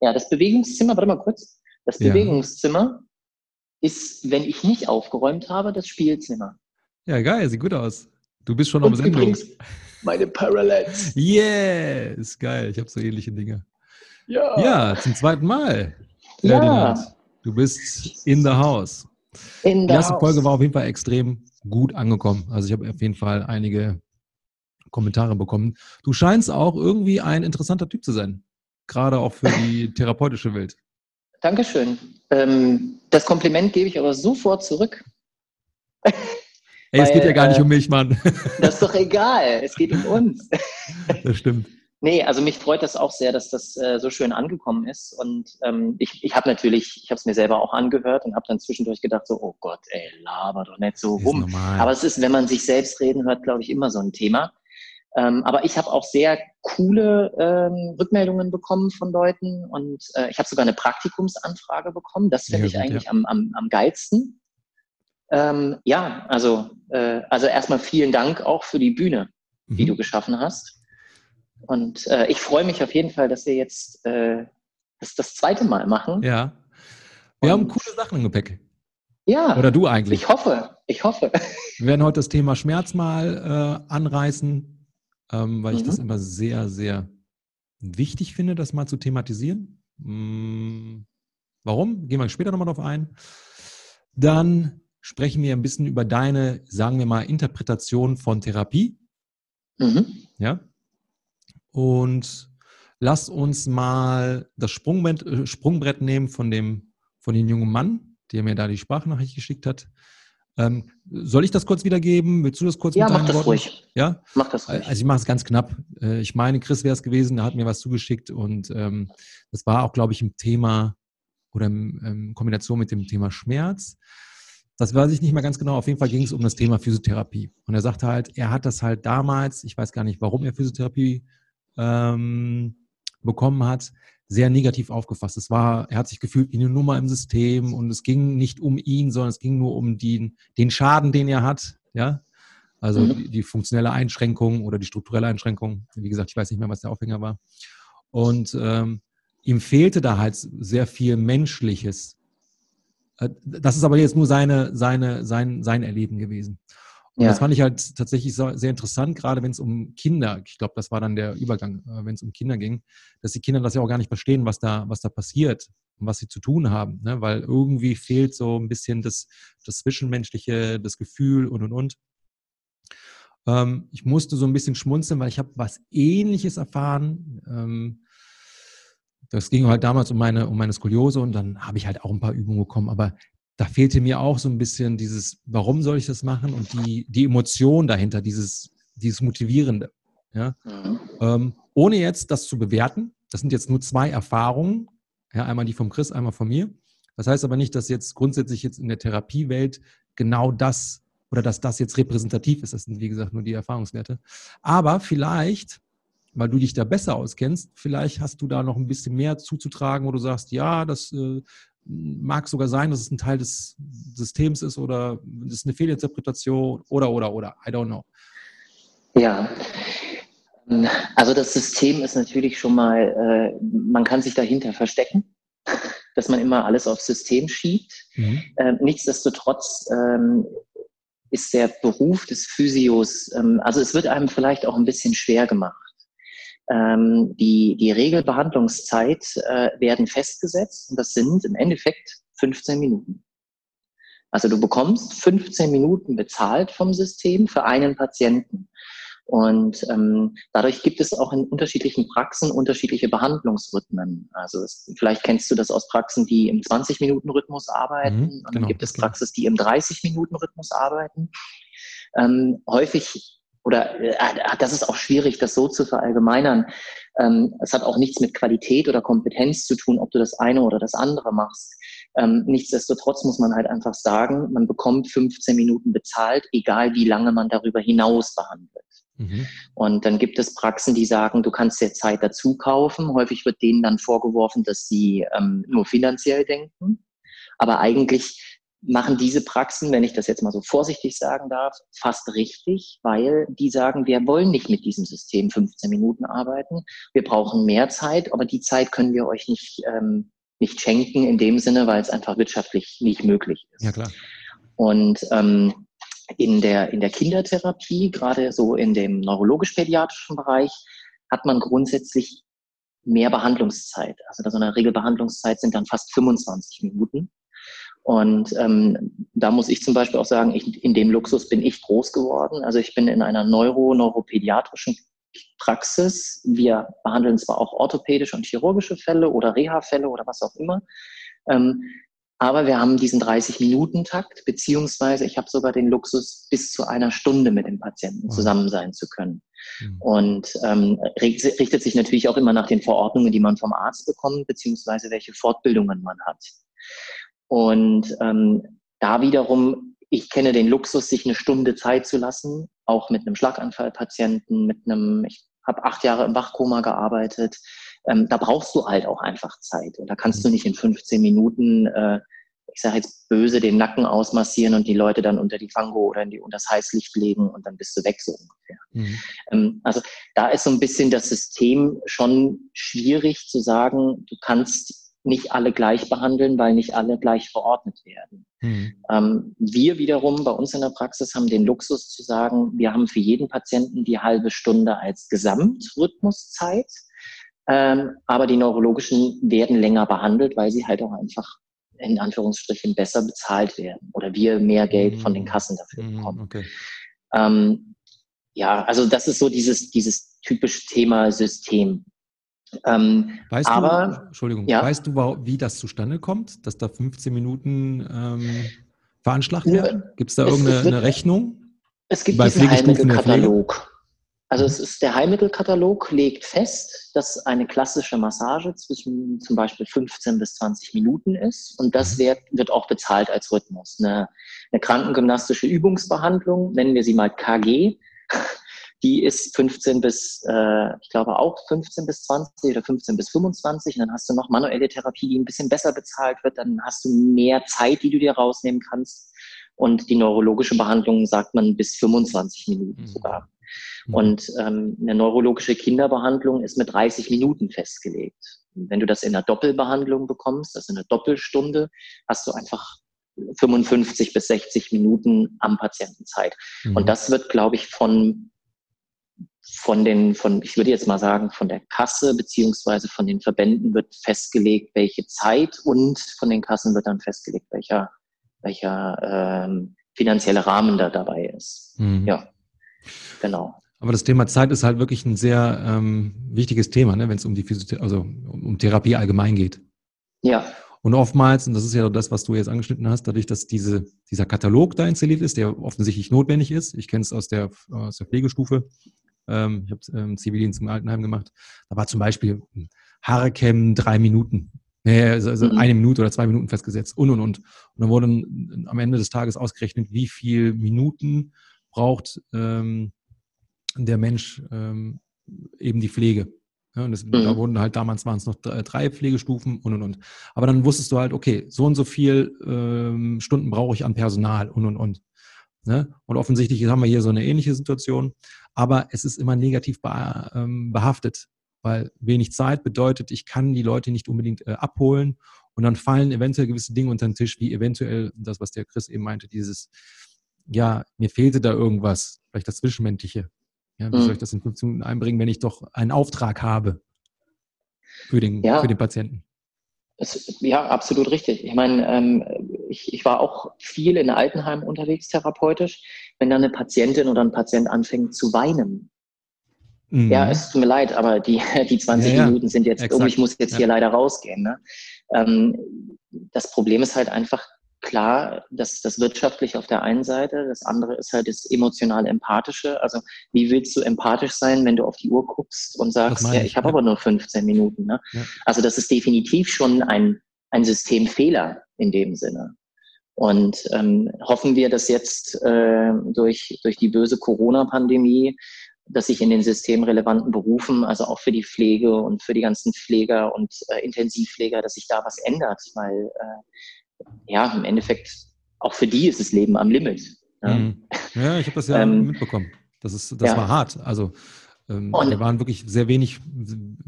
Ja, das Bewegungszimmer, warte mal kurz. Das Ja. Bewegungszimmer ist, wenn ich nicht aufgeräumt habe, das Spielzimmer. Ja, geil, sieht gut aus. Du bist schon auf Und Sendung. übrigens meine Parallels. Yes, geil. Ich habe so ähnliche Dinge. Ja. Ja, zum zweiten Mal. Ja. Ferdinand, Du bist in the house. In Die der erste Folge war auf jeden Fall extrem gut angekommen. Also ich habe auf jeden Fall einige Kommentare bekommen. Du scheinst auch irgendwie ein interessanter Typ zu sein. Gerade auch für die therapeutische Welt. Dankeschön. Ähm, das Kompliment gebe ich aber sofort zurück. Ey, es Weil, geht ja gar nicht äh, um mich, Mann. Das ist doch egal. Es geht um uns. Das stimmt. Nee, also mich freut das auch sehr, dass das äh, so schön angekommen ist. Und ähm, ich, ich habe natürlich, ich habe es mir selber auch angehört und habe dann zwischendurch gedacht, so, oh Gott, ey, laber doch nicht so rum. Aber es ist, wenn man sich selbst reden hört, glaube ich, immer so ein Thema. Ähm, aber ich habe auch sehr coole ähm, Rückmeldungen bekommen von Leuten und äh, ich habe sogar eine Praktikumsanfrage bekommen. Das finde Mega ich gut, eigentlich ja. am, am, am geilsten. Ähm, ja, also, äh, also erstmal vielen Dank auch für die Bühne, die Mhm. du geschaffen hast. Und äh, ich freue mich auf jeden Fall, dass wir jetzt äh, das, das zweite Mal machen. Ja. Wir haben Und- coole Sachen im Gepäck. Ja, Oder du eigentlich. ich hoffe, ich hoffe. Wir werden heute das Thema Schmerz mal äh, anreißen, ähm, weil ich Mhm. das immer sehr, sehr wichtig finde, das mal zu thematisieren. Mm, warum? Gehen wir später nochmal drauf ein. Dann sprechen wir ein bisschen über deine, sagen wir mal, Interpretation von Therapie. Mhm. Ja. Und lass uns mal das Sprungbrett, äh, Sprungbrett nehmen von dem, von dem jungen Mann, der mir da die Sprachnachricht geschickt hat. Ähm, soll ich das kurz wiedergeben? Willst du das kurz Ja, mit mach deinen das Worten? ruhig. Ja? Mach das ruhig. Also ich mache es ganz knapp. Äh, Ich meine, Chris wäre es gewesen, der hat mir was zugeschickt und ähm, das war auch, glaube ich, im Thema oder im, ähm, Kombination mit dem Thema Schmerz. Das weiß ich nicht mehr ganz genau. Auf jeden Fall ging es um das Thema Physiotherapie. Und er sagte halt, er hat das halt damals, ich weiß gar nicht, warum er Physiotherapie ähm, bekommen hat, sehr negativ aufgefasst. Es war, er hat sich gefühlt wie eine Nummer im System und es ging nicht um ihn, sondern es ging nur um den, den Schaden, den er hat. Ja, also Mhm. die, die funktionelle Einschränkung oder die strukturelle Einschränkung. Wie gesagt, ich weiß nicht mehr, was der Aufhänger war. Und ähm, ihm fehlte da halt sehr viel Menschliches. Äh, Das ist aber jetzt nur seine, seine, sein, sein Erleben gewesen. Und Ja. das fand ich halt tatsächlich so, sehr interessant, gerade wenn es um Kinder, ich glaube, das war dann der Übergang, äh, wenn es um Kinder ging, dass die Kinder das ja auch gar nicht verstehen, was da, was da passiert und was sie zu tun haben, ne? weil irgendwie fehlt so ein bisschen das, das Zwischenmenschliche, das Gefühl und und und. Ähm, ich musste so ein bisschen schmunzeln, weil ich habe was Ähnliches erfahren. Ähm, das ging halt damals um meine, um meine Skoliose und dann habe ich halt auch ein paar Übungen bekommen, aber da fehlte mir auch so ein bisschen dieses, warum soll ich das machen und die, die Emotion dahinter, dieses, dieses Motivierende. Ja? Mhm. Ähm, ohne jetzt das zu bewerten, das sind jetzt nur zwei Erfahrungen, ja, einmal die vom Chris, einmal von mir. Das heißt aber nicht, dass jetzt grundsätzlich jetzt in der Therapiewelt genau das oder dass das jetzt repräsentativ ist. Das sind, wie gesagt, nur die Erfahrungswerte. Aber vielleicht, weil du dich da besser auskennst, vielleicht hast du da noch ein bisschen mehr zuzutragen, wo du sagst, ja, das äh, mag sogar sein, dass es ein Teil des Systems ist oder das ist eine Fehlinterpretation oder, oder, oder. I don't know. Ja. Also das System ist natürlich schon mal, äh, man kann sich dahinter verstecken, dass man immer alles aufs System schiebt. Mhm. Ähm, nichtsdestotrotz ähm, ist der Beruf des Physios, ähm, also es wird einem vielleicht auch ein bisschen schwer gemacht. Ähm, die, die Regelbehandlungszeit äh, werden festgesetzt und das sind im Endeffekt 15 Minuten. Also du bekommst 15 Minuten bezahlt vom System für einen Patienten. Und ähm, dadurch gibt es auch in unterschiedlichen Praxen unterschiedliche Behandlungsrhythmen. Also es, vielleicht kennst du das aus Praxen, die im 20-Minuten-Rhythmus arbeiten. Mhm, und dann genau, gibt es ich. Praxis, die im 30-Minuten-Rhythmus arbeiten. Ähm, häufig, oder äh, das ist auch schwierig, das so zu verallgemeinern. Ähm, es hat auch nichts mit Qualität oder Kompetenz zu tun, ob du das eine oder das andere machst. Ähm, nichtsdestotrotz muss man halt einfach sagen, man bekommt 15 Minuten bezahlt, egal wie lange man darüber hinaus behandelt. Mhm. Und dann gibt es Praxen, die sagen, du kannst dir Zeit dazu kaufen. Häufig wird denen dann vorgeworfen, dass sie ähm, nur finanziell denken. Aber eigentlich machen diese Praxen, wenn ich das jetzt mal so vorsichtig sagen darf, fast richtig, weil die sagen, wir wollen nicht mit diesem System 15 Minuten arbeiten. Wir brauchen mehr Zeit, aber die Zeit können wir euch nicht, ähm, nicht schenken in dem Sinne, weil es einfach wirtschaftlich nicht möglich ist. Ja, klar. Und ähm, in der, in der Kindertherapie, gerade so in dem neurologisch-pädiatrischen Bereich, hat man grundsätzlich mehr Behandlungszeit. Also so eine Regelbehandlungszeit sind dann fast 25 Minuten. Und ähm, da muss ich zum Beispiel auch sagen, ich, in dem Luxus bin ich groß geworden. Also ich bin in einer neuro neuropädiatrischen Praxis. Wir behandeln zwar auch orthopädische und chirurgische Fälle oder Reha-Fälle oder was auch immer. Ähm, aber wir haben diesen 30-Minuten-Takt, beziehungsweise ich habe sogar den Luxus, bis zu einer Stunde mit dem Patienten zusammen sein zu können. Mhm. Und ähm, richtet sich natürlich auch immer nach den Verordnungen, die man vom Arzt bekommt, beziehungsweise welche Fortbildungen man hat. Und ähm, da wiederum, ich kenne den Luxus, sich eine Stunde Zeit zu lassen, auch mit einem Schlaganfallpatienten, mit einem, ich habe acht Jahre im Wachkoma gearbeitet. Ähm, da brauchst du halt auch einfach Zeit. Und da kannst du mhm. nicht in 15 Minuten, äh, ich sage jetzt böse, den Nacken ausmassieren und die Leute dann unter die Fango oder in die, unter das Heißlicht legen und dann bist du weg, so ungefähr. Mhm. Ähm, also da ist so ein bisschen das System schon schwierig zu sagen, du kannst nicht alle gleich behandeln, weil nicht alle gleich verordnet werden. Mhm. Ähm, wir wiederum bei uns in der Praxis haben den Luxus zu sagen, wir haben für jeden Patienten die halbe Stunde als Gesamtrhythmuszeit, ähm, aber die neurologischen werden länger behandelt, weil sie halt auch einfach in Anführungsstrichen besser bezahlt werden oder wir mehr Geld mhm. von den hm. Kassen dafür hm, bekommen. Okay. Ähm, ja, also das ist so dieses, dieses typische Thema System. Ähm, weißt aber, du, Entschuldigung, ja. weißt du, wie das zustande kommt, dass da 15 Minuten ähm, veranschlagt werden? Gibt es da irgendeine wird, Rechnung? Es gibt diesen Heilmittelkatalog. Also es ist der Heilmittelkatalog legt fest, dass eine klassische Massage zwischen zum Beispiel 15 bis 20 Minuten ist und das mhm. wird, wird auch bezahlt als Rhythmus. Eine, eine krankengymnastische Übungsbehandlung, nennen wir sie mal KG, die ist 15 bis, äh, ich glaube auch 15 bis 20 oder 15 bis 25. Und dann hast du noch manuelle Therapie, die ein bisschen besser bezahlt wird. Dann hast du mehr Zeit, die du dir rausnehmen kannst. Und die neurologische Behandlung sagt man bis 25 Minuten mhm. sogar. Mhm. Und ähm, eine neurologische Kinderbehandlung ist mit 30 Minuten festgelegt. Und wenn du das in einer Doppelbehandlung bekommst, also eine Doppelstunde, hast du einfach 55 bis 60 Minuten am Patienten Zeit. Mhm. Und das wird, glaube ich, von von den, von, ich würde jetzt mal sagen, von der Kasse beziehungsweise von den Verbänden wird festgelegt, welche Zeit und von den Kassen wird dann festgelegt, welcher, welcher ähm, finanzielle Rahmen da dabei ist. Mhm. Ja, genau. Aber das Thema Zeit ist halt wirklich ein sehr ähm, wichtiges Thema, ne, wenn es um die Physiotherapie, also um Therapie allgemein geht. Ja. Und oftmals, und das ist ja das, was du jetzt angeschnitten hast, dadurch, dass diese, dieser Katalog da installiert ist, der offensichtlich notwendig ist. Ich kenne es aus der, aus der Pflegestufe. Ähm, ich habe ähm, Zivildienst im Altenheim gemacht. Da war zum Beispiel Haare kämmen drei Minuten. Nee, also, also mhm. eine Minute oder zwei Minuten festgesetzt und und und. Und dann wurde am Ende des Tages ausgerechnet, wie viel Minuten braucht ähm, der Mensch ähm, eben die Pflege. Ja, und das, mhm. da wurden halt damals waren es noch drei Pflegestufen und und und. Aber dann wusstest du halt, okay, so und so viel ähm, Stunden brauche ich an Personal und und und. Ne? Und offensichtlich haben wir hier so eine ähnliche Situation, aber es ist immer negativ ähm, behaftet, weil wenig Zeit bedeutet, ich kann die Leute nicht unbedingt äh, abholen und dann fallen eventuell gewisse Dinge unter den Tisch, wie eventuell das, was der Chris eben meinte, dieses, ja, mir fehlte da irgendwas, vielleicht das Zwischenmenschliche. Ja, wie mhm. soll ich das in 15 Minuten einbringen, wenn ich doch einen Auftrag habe für den, ja. für den Patienten? Ja, absolut richtig. Ich meine, ähm, ich, ich war auch viel in Altenheim unterwegs therapeutisch. Wenn dann eine Patientin oder ein Patient anfängt zu weinen, mhm. ja, es tut mir leid, aber die, die 20 ja, ja. Minuten sind jetzt um, ich muss jetzt ja. hier leider rausgehen. Ne? Ähm, das Problem ist halt einfach, klar, das, das wirtschaftlich auf der einen Seite, das andere ist halt das emotional empathische. Also wie willst du empathisch sein, wenn du auf die Uhr guckst und sagst, ja, ich, ich habe ja. aber nur 15 Minuten. Ne? Ja. Also das ist definitiv schon ein, ein Systemfehler in dem Sinne. Und ähm, hoffen wir, dass jetzt äh, durch, durch die böse Corona-Pandemie, dass sich in den systemrelevanten Berufen, also auch für die Pflege und für die ganzen Pfleger und äh, Intensivpfleger, dass sich da was ändert, weil äh, ja, im Endeffekt auch für die ist das Leben am Limit. Ja, mhm. ja ich habe das ja ähm, mitbekommen. Das, ist, das ja. war hart. Also ähm, wir waren wirklich sehr wenig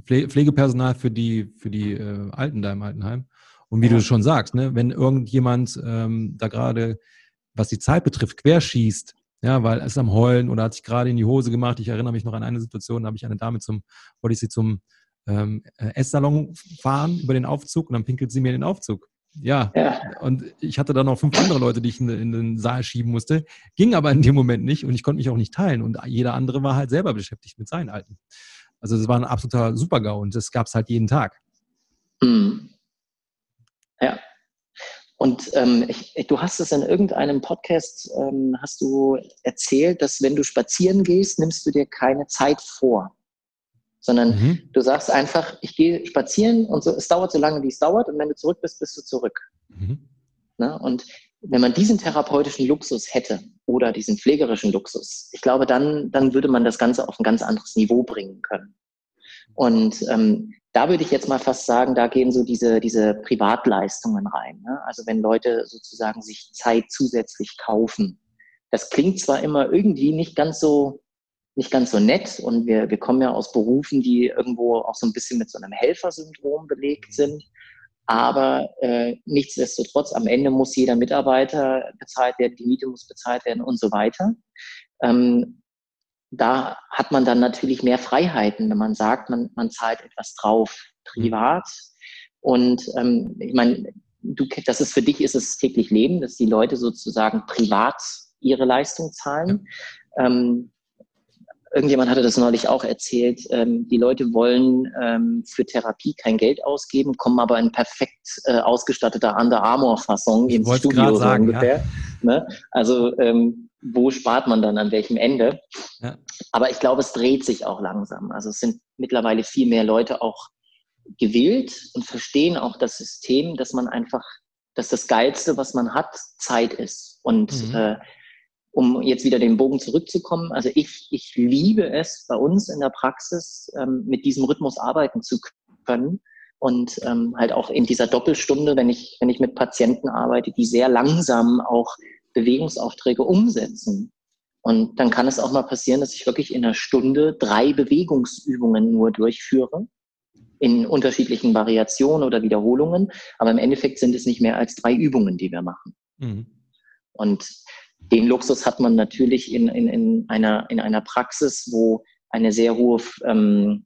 Pflegepersonal für die, für die äh, Alten da im Altenheim. Und wie ja. du schon sagst, ne, wenn irgendjemand ähm, da gerade, was die Zeit betrifft, querschießt, ja, weil es am Heulen oder hat sich gerade in die Hose gemacht. Ich erinnere mich noch an eine Situation, da habe ich eine Dame zum, wollte ich sie zum ähm, äh, Esssalon fahren über den Aufzug und dann pinkelt sie mir in den Aufzug. Ja. ja. Und ich hatte dann noch fünf andere Leute, die ich in, in, den Saal schieben musste. Ging aber in dem Moment nicht und ich konnte mich auch nicht teilen. Und jeder andere war halt selber beschäftigt mit seinen Alten. Also das war ein absoluter Supergau und das gab es halt jeden Tag. Mhm. Ja, und ähm, ich, du hast es in irgendeinem Podcast, ähm, hast du erzählt, dass wenn du spazieren gehst, nimmst du dir keine Zeit vor, sondern mhm. du sagst einfach, ich gehe spazieren und so, es dauert so lange, wie es dauert und wenn du zurück bist, bist du zurück. Mhm. Na, und wenn man diesen therapeutischen Luxus hätte oder diesen pflegerischen Luxus, ich glaube, dann, dann würde man das Ganze auf ein ganz anderes Niveau bringen können. Und ähm, da würde ich jetzt mal fast sagen, da gehen so diese, diese Privatleistungen rein. Ne? Also wenn Leute sozusagen sich Zeit zusätzlich kaufen. Das klingt zwar immer irgendwie nicht ganz so, nicht ganz so nett und wir, wir kommen ja aus Berufen, die irgendwo auch so ein bisschen mit so einem Helfersyndrom belegt sind. Aber äh, nichtsdestotrotz, am Ende muss jeder Mitarbeiter bezahlt werden, die Miete muss bezahlt werden und so weiter. Ähm, da hat man dann natürlich mehr Freiheiten, wenn man sagt, man, man zahlt etwas drauf privat. Und ähm, ich meine, du, das ist für dich ist es täglich Leben, dass die Leute sozusagen privat ihre Leistung zahlen. Ja. Ähm, irgendjemand hatte das neulich auch erzählt. Ähm, die Leute wollen ähm, für Therapie kein Geld ausgeben, kommen aber in perfekt äh, ausgestatteter Under Armour-Fassung ins Studio so ungefähr. Ja. Ne? Also ähm, wo spart man dann an welchem Ende? Ja. Aber ich glaube, es dreht sich auch langsam. Also es sind mittlerweile viel mehr Leute auch gewillt und verstehen auch das System, dass man einfach, dass das Geilste, was man hat, Zeit ist. Und mhm. äh, um jetzt wieder den Bogen zurückzukommen, also ich, ich liebe es, bei uns in der Praxis ähm, mit diesem Rhythmus arbeiten zu können und ähm, halt auch in dieser Doppelstunde, wenn ich, wenn ich mit Patienten arbeite, die sehr langsam auch Bewegungsaufträge umsetzen. Und dann kann es auch mal passieren, dass ich wirklich in einer Stunde drei Bewegungsübungen nur durchführe, in unterschiedlichen Variationen oder Wiederholungen. Aber im Endeffekt sind es nicht mehr als drei Übungen, die wir machen. Mhm. Und den Luxus hat man natürlich in, in, in, einer, in einer Praxis, wo eine sehr hohe ähm,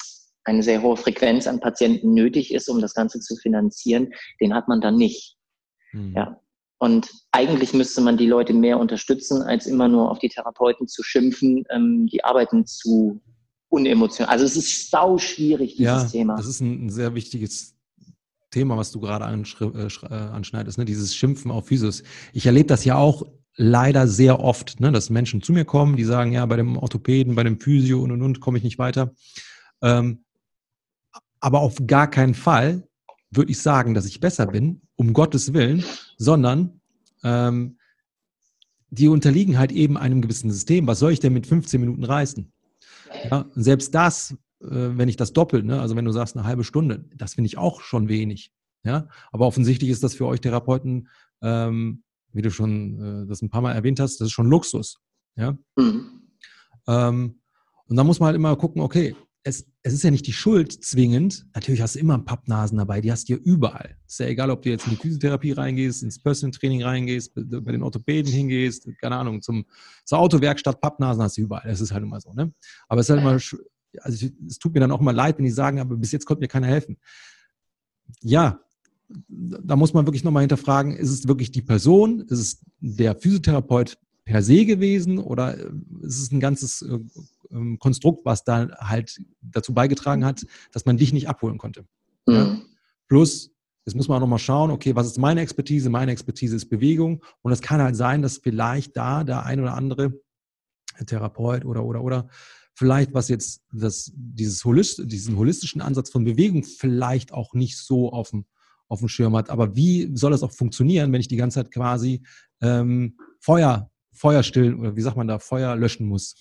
eine sehr hohe Frequenz an Patienten nötig ist, um das Ganze zu finanzieren, den hat man dann nicht. Mhm. Ja. Und eigentlich müsste man die Leute mehr unterstützen, als immer nur auf die Therapeuten zu schimpfen, ähm, die arbeiten zu unemotional. Also es ist sau schwierig, dieses ja, Thema. Das ist ein, ein sehr wichtiges Thema, was du gerade äh, äh, anschneidest, ne? dieses Schimpfen auf Physios. Ich erlebe das ja auch leider sehr oft, ne? dass Menschen zu mir kommen, die sagen, ja, bei dem Orthopäden, bei dem Physio und und und komme ich nicht weiter. Ähm, aber auf gar keinen Fall würde ich sagen, dass ich besser bin, um Gottes Willen, sondern ähm, die unterliegen halt eben einem gewissen System. Was soll ich denn mit 15 Minuten reißen? Ja, selbst das, äh, wenn ich das doppelt, ne, also wenn du sagst eine halbe Stunde, das finde ich auch schon wenig. Ja, aber offensichtlich ist das für euch Therapeuten, ähm, wie du schon äh, das ein paar Mal erwähnt hast, das ist schon Luxus. Ja. Mhm. Ähm, und da muss man halt immer gucken, okay, es, es ist ja nicht die Schuld zwingend. Natürlich hast du immer Pappnasen dabei, die hast du ja überall. Ist ja egal, ob du jetzt in die Physiotherapie reingehst, ins Personal Training reingehst, bei den Orthopäden hingehst, keine Ahnung, zum, zur Autowerkstatt, Pappnasen hast du überall. Das ist halt immer so, ne? Aber es ist halt immer, also es tut mir dann auch immer leid, wenn die sagen, aber bis jetzt konnte mir keiner helfen. Ja, da muss man wirklich nochmal hinterfragen, ist es wirklich die Person, ist es der Physiotherapeut per se gewesen oder ist es ein ganzes äh, ähm, Konstrukt, was da halt dazu beigetragen hat, dass man dich nicht abholen konnte. Mhm. Ja? Plus, jetzt muss man auch nochmal schauen, okay, was ist meine Expertise? Meine Expertise ist Bewegung. Und es kann halt sein, dass vielleicht da der ein oder andere Therapeut oder, oder, oder, vielleicht was jetzt das, dieses Holist, diesen holistischen Ansatz von Bewegung vielleicht auch nicht so auf dem, auf dem Schirm hat. Aber wie soll das auch funktionieren, wenn ich die ganze Zeit quasi ähm, Feuer, Feuer stillen oder wie sagt man da, Feuer löschen muss?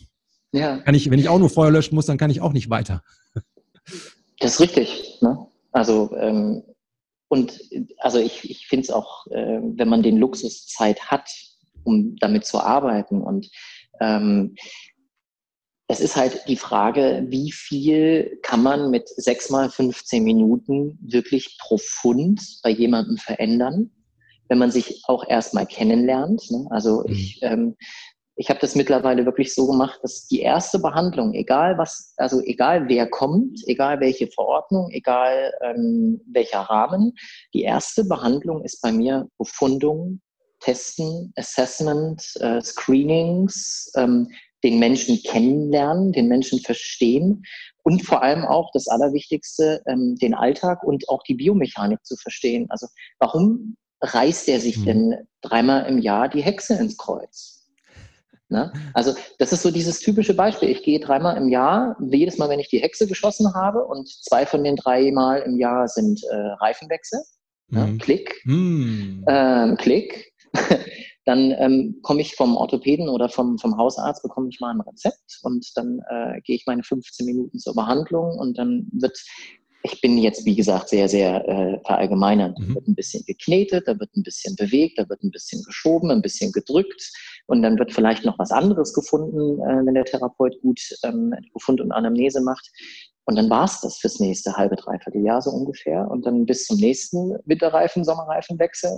Ja. Kann ich, wenn ich auch nur Feuer löschen muss, dann kann ich auch nicht weiter. Das ist richtig. Ne? Also ähm, und also ich, ich finde es auch, äh, wenn man den Luxus Zeit hat, um damit zu arbeiten. Und ähm, es ist halt die Frage, wie viel kann man mit sechs mal 15 Minuten wirklich profund bei jemandem verändern, wenn man sich auch erstmal kennenlernt. Ne? Also mhm. ich, ähm, ich habe das mittlerweile wirklich so gemacht, dass die erste Behandlung, egal was, also egal wer kommt, egal welche Verordnung, egal ähm, welcher Rahmen, die erste Behandlung ist bei mir Befundung, Testen, Assessment, äh, Screenings, ähm, den Menschen kennenlernen, den Menschen verstehen und vor allem auch das Allerwichtigste, ähm, den Alltag und auch die Biomechanik zu verstehen. Also warum reißt er sich mhm. denn dreimal im Jahr die Hexe ins Kreuz? Ne? Also das ist so dieses typische Beispiel. Ich gehe dreimal im Jahr, jedes Mal, wenn ich die Hexe geschossen habe und zwei von den drei Mal im Jahr sind äh, Reifenwechsel. Ne? Mhm. Klick, mhm. Ähm, Klick. dann ähm, komme ich vom Orthopäden oder vom, vom Hausarzt, bekomme ich mal ein Rezept und dann äh, gehe ich meine 15 Minuten zur Behandlung und dann wird ich bin jetzt, wie gesagt, sehr, sehr äh, verallgemeinert. Mhm. Da wird ein bisschen geknetet, da wird ein bisschen bewegt, da wird ein bisschen geschoben, ein bisschen gedrückt und dann wird vielleicht noch was anderes gefunden, äh, wenn der Therapeut gut ähm, Befund und Anamnese macht. Und dann war es das fürs nächste halbe, dreiviertel Jahr so ungefähr. Und dann bis zum nächsten Winterreifen, Sommerreifenwechsel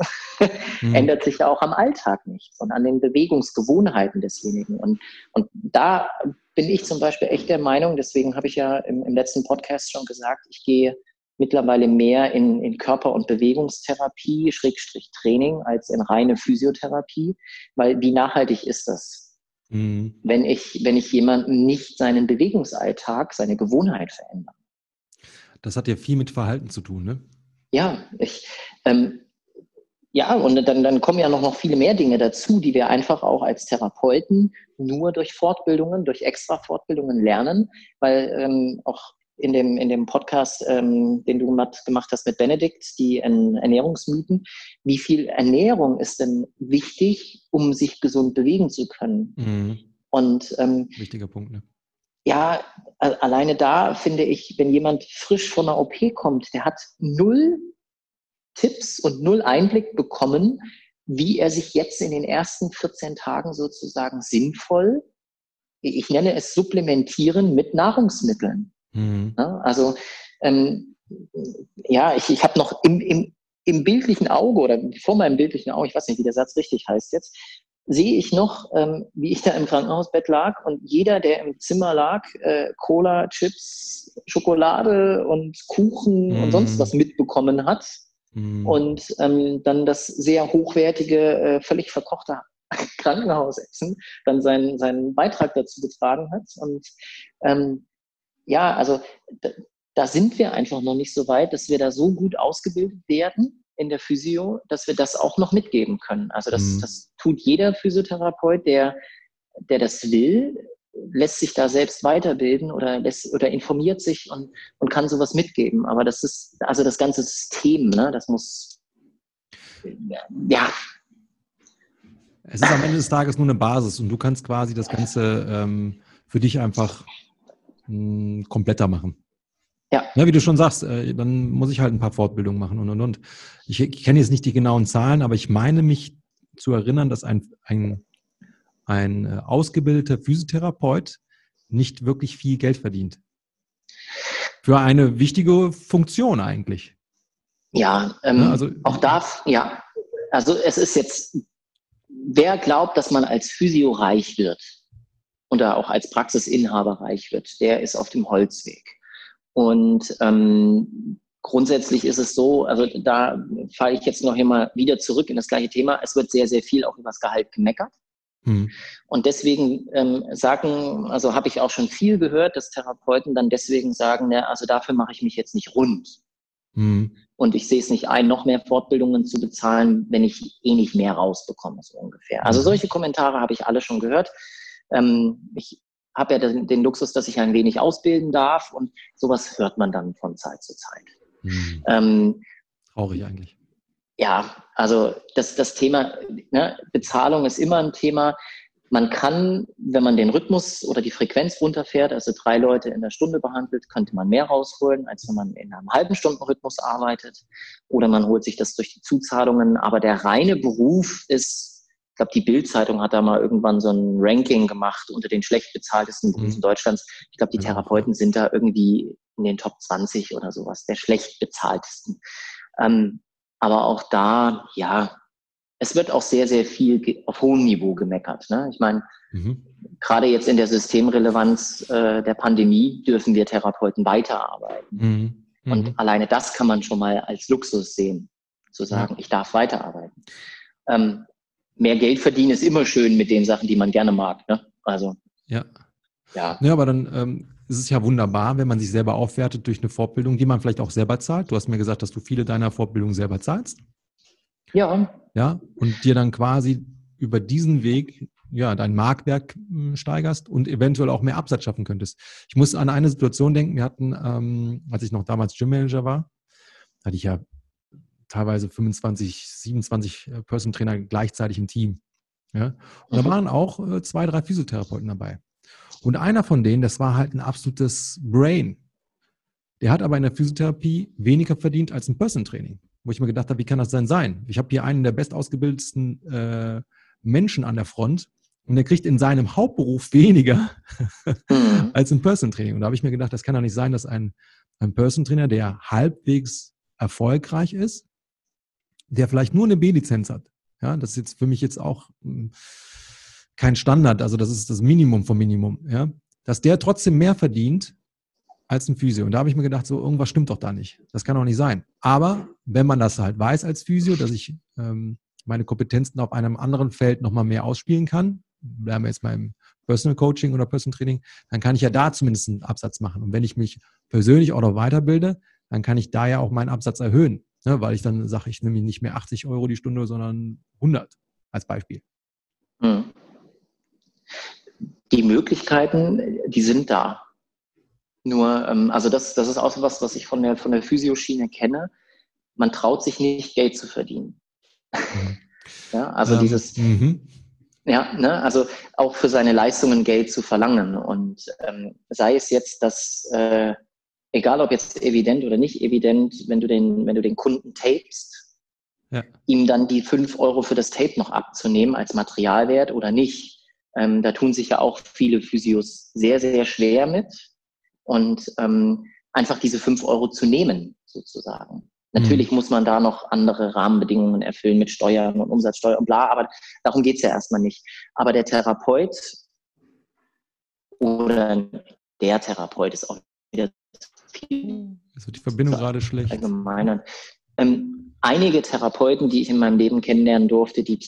mhm. ändert sich ja auch am Alltag nichts und an den Bewegungsgewohnheiten desjenigen. Und, und da bin ich zum Beispiel echt der Meinung, deswegen habe ich ja im, im letzten Podcast schon gesagt, ich gehe mittlerweile mehr in, in Körper- und Bewegungstherapie, Schrägstrich Training, als in reine Physiotherapie, weil wie nachhaltig ist das? Mhm. Wenn ich, wenn ich jemanden nicht seinen Bewegungsalltag, seine Gewohnheit verändere. Das hat ja viel mit Verhalten zu tun, ne? Ja, ich, ähm, ja, und dann, dann kommen ja noch, noch viele mehr Dinge dazu, die wir einfach auch als Therapeuten nur durch Fortbildungen, durch extra Fortbildungen lernen, weil ähm, auch in dem, in dem Podcast, ähm, den du gemacht hast mit Benedikt, die Ernährungsmythen. Wie viel Ernährung ist denn wichtig, um sich gesund bewegen zu können? Mhm. Und ähm, wichtiger Punkt. Ne? Ja, alleine da finde ich, wenn jemand frisch von einer OP kommt, der hat null Tipps und null Einblick bekommen, wie er sich jetzt in den ersten 14 Tagen sozusagen sinnvoll, ich nenne es supplementieren mit Nahrungsmitteln. Mhm. Ja, also ähm, ja, ich, ich habe noch im, im, im bildlichen Auge oder vor meinem bildlichen Auge, ich weiß nicht, wie der Satz richtig heißt jetzt, sehe ich noch, ähm, wie ich da im Krankenhausbett lag und jeder, der im Zimmer lag, äh, Cola, Chips, Schokolade und Kuchen mm. und sonst mhm. was mitbekommen hat mm. und ähm, dann das sehr hochwertige, äh, völlig verkochte Krankenhausessen dann seinen, seinen Beitrag dazu getragen hat. Und ähm, ja, also da, da sind wir einfach noch nicht so weit, dass wir da so gut ausgebildet werden in der Physio, dass wir das auch noch mitgeben können. Also das, mhm. das tut jeder Physiotherapeut, der, der das will, lässt sich da selbst weiterbilden oder lässt, oder informiert sich und, und kann sowas mitgeben. Aber das ist also das ganze System, ne, das muss ja. Es ist am Ende des Tages nur eine Basis und du kannst quasi das Ganze ähm, für dich einfach mh, kompletter machen. Ja. ja. Wie du schon sagst, äh, dann muss ich halt ein paar Fortbildungen machen und und und. Ich, ich kenne jetzt nicht die genauen Zahlen, aber ich meine mich zu erinnern, dass ein, ein, ein äh, ausgebildeter Physiotherapeut nicht wirklich viel Geld verdient. Für eine wichtige Funktion eigentlich. Ja, ähm, ja also, auch darf, ja. Also es ist jetzt, wer glaubt, dass man als Physio reich wird, oder auch als Praxisinhaber reich wird, der ist auf dem Holzweg. Und ähm, grundsätzlich ist es so, also da falle ich jetzt noch immer wieder zurück in das gleiche Thema. Es wird sehr, sehr viel auch über das Gehalt gemeckert. Hm. Und deswegen ähm, sagen, also habe ich auch schon viel gehört, dass Therapeuten dann deswegen sagen, ne, also dafür mache ich mich jetzt nicht rund. Hm. Und ich sehe es nicht ein, noch mehr Fortbildungen zu bezahlen, wenn ich eh nicht mehr rausbekomme, so ungefähr. Also hm. solche Kommentare habe ich alle schon gehört. Ähm, ich habe ja den, den, Luxus, dass ich ein wenig ausbilden darf und sowas hört man dann von Zeit zu Zeit. Hm. Ähm, Traurig eigentlich. Ja, also das, das Thema ne, Bezahlung ist immer ein Thema. man kann, wenn man den Rhythmus oder die Frequenz runterfährt, also drei Leute in der Stunde behandelt, könnte man mehr rausholen, als wenn man in einem halben Stundenrhythmus arbeitet. Oder man holt sich das durch die Zuzahlungen. Aber der reine Beruf ist, glaube, die Bild-Zeitung hat da mal irgendwann so ein Ranking gemacht unter den schlecht bezahltesten Berufen mhm. Deutschlands. Ich glaube, die Therapeuten sind da irgendwie in den Top 20 oder sowas, der schlecht bezahltesten. Ähm, aber auch da, ja, es wird auch sehr, sehr viel auf hohem Niveau gemeckert. Ne? Ich meine, mhm. gerade jetzt in der Systemrelevanz äh, der Pandemie dürfen wir Therapeuten weiterarbeiten. Mhm. Mhm. Und alleine das kann man schon mal als Luxus sehen, zu sagen, ja. ich darf weiterarbeiten. Ähm, mehr Geld verdienen ist immer schön mit den Sachen, die man gerne mag. Ne? Also, ja. Ja. ja, aber dann ähm, ist es ja wunderbar, wenn man sich selber aufwertet durch eine Fortbildung, die man vielleicht auch selber zahlt. Du hast mir gesagt, dass du viele deiner Fortbildungen selber zahlst. Ja. Ja, und dir dann quasi über diesen Weg ja, dein Marktwerk hm, steigerst und eventuell auch mehr Absatz schaffen könntest. Ich muss an eine Situation denken, wir hatten, ähm, als ich noch damals Gymmanager war, hatte ich ja teilweise 25, 27 äh, Person-Trainer gleichzeitig im Team. Ja? Und mhm. da waren auch äh, zwei, drei Physiotherapeuten dabei. Und einer von denen, das war halt ein absolutes Brain. Der hat aber in der Physiotherapie weniger verdient als im Person-Training wo ich mir gedacht habe, wie kann das denn sein? Ich habe hier einen der bestausgebildetsten äh, Menschen an der Front und der kriegt in seinem Hauptberuf weniger mhm. als im Person Training. Und da habe ich mir gedacht, das kann doch nicht sein, dass ein, ein Person Trainer, der halbwegs erfolgreich ist, der vielleicht nur eine B-Lizenz hat. Ja, das ist jetzt für mich jetzt auch hm, kein Standard, also das ist das Minimum vom Minimum, ja, dass der trotzdem mehr verdient als ein Physio. Und da habe ich mir gedacht, so irgendwas stimmt doch da nicht. Das kann doch nicht sein. Aber wenn man das halt weiß als Physio, dass ich ähm, meine Kompetenzen auf einem anderen Feld nochmal mehr ausspielen kann, bleiben wir jetzt beim Personal Coaching oder Personal Training, dann kann ich ja da zumindest einen Absatz machen. Und wenn ich mich persönlich auch noch weiterbilde, dann kann ich da ja auch meinen Absatz erhöhen, ne? weil ich dann sage, ich nehme nicht mehr 80 Euro die Stunde, sondern 100 als Beispiel. Hm. Die Möglichkeiten, die sind da. Nur, ähm, also das, das ist auch so was, was ich von der, von der Physioschiene kenne. Man traut sich nicht, Geld zu verdienen. Mhm. ja, also ähm, dieses, mhm. ja, ne, also auch für seine Leistungen Geld zu verlangen. Und ähm, sei es jetzt, dass, äh, egal ob jetzt evident oder nicht evident, wenn du den, wenn du den Kunden tapest, ja. ihm dann die fünf Euro für das Tape noch abzunehmen als Materialwert oder nicht. Ähm, da tun sich ja auch viele Physios sehr, sehr schwer mit und ähm, einfach diese fünf Euro zu nehmen, sozusagen. Natürlich mhm. muss man da noch andere Rahmenbedingungen erfüllen mit Steuern und Umsatzsteuer und bla, aber darum geht's ja erstmal nicht. Aber der Therapeut oder der Therapeut ist auch wieder viel. Also die Verbindung gerade schlecht. Allgemein. Ähm, einige Therapeuten, die ich in meinem Leben kennenlernen durfte, die.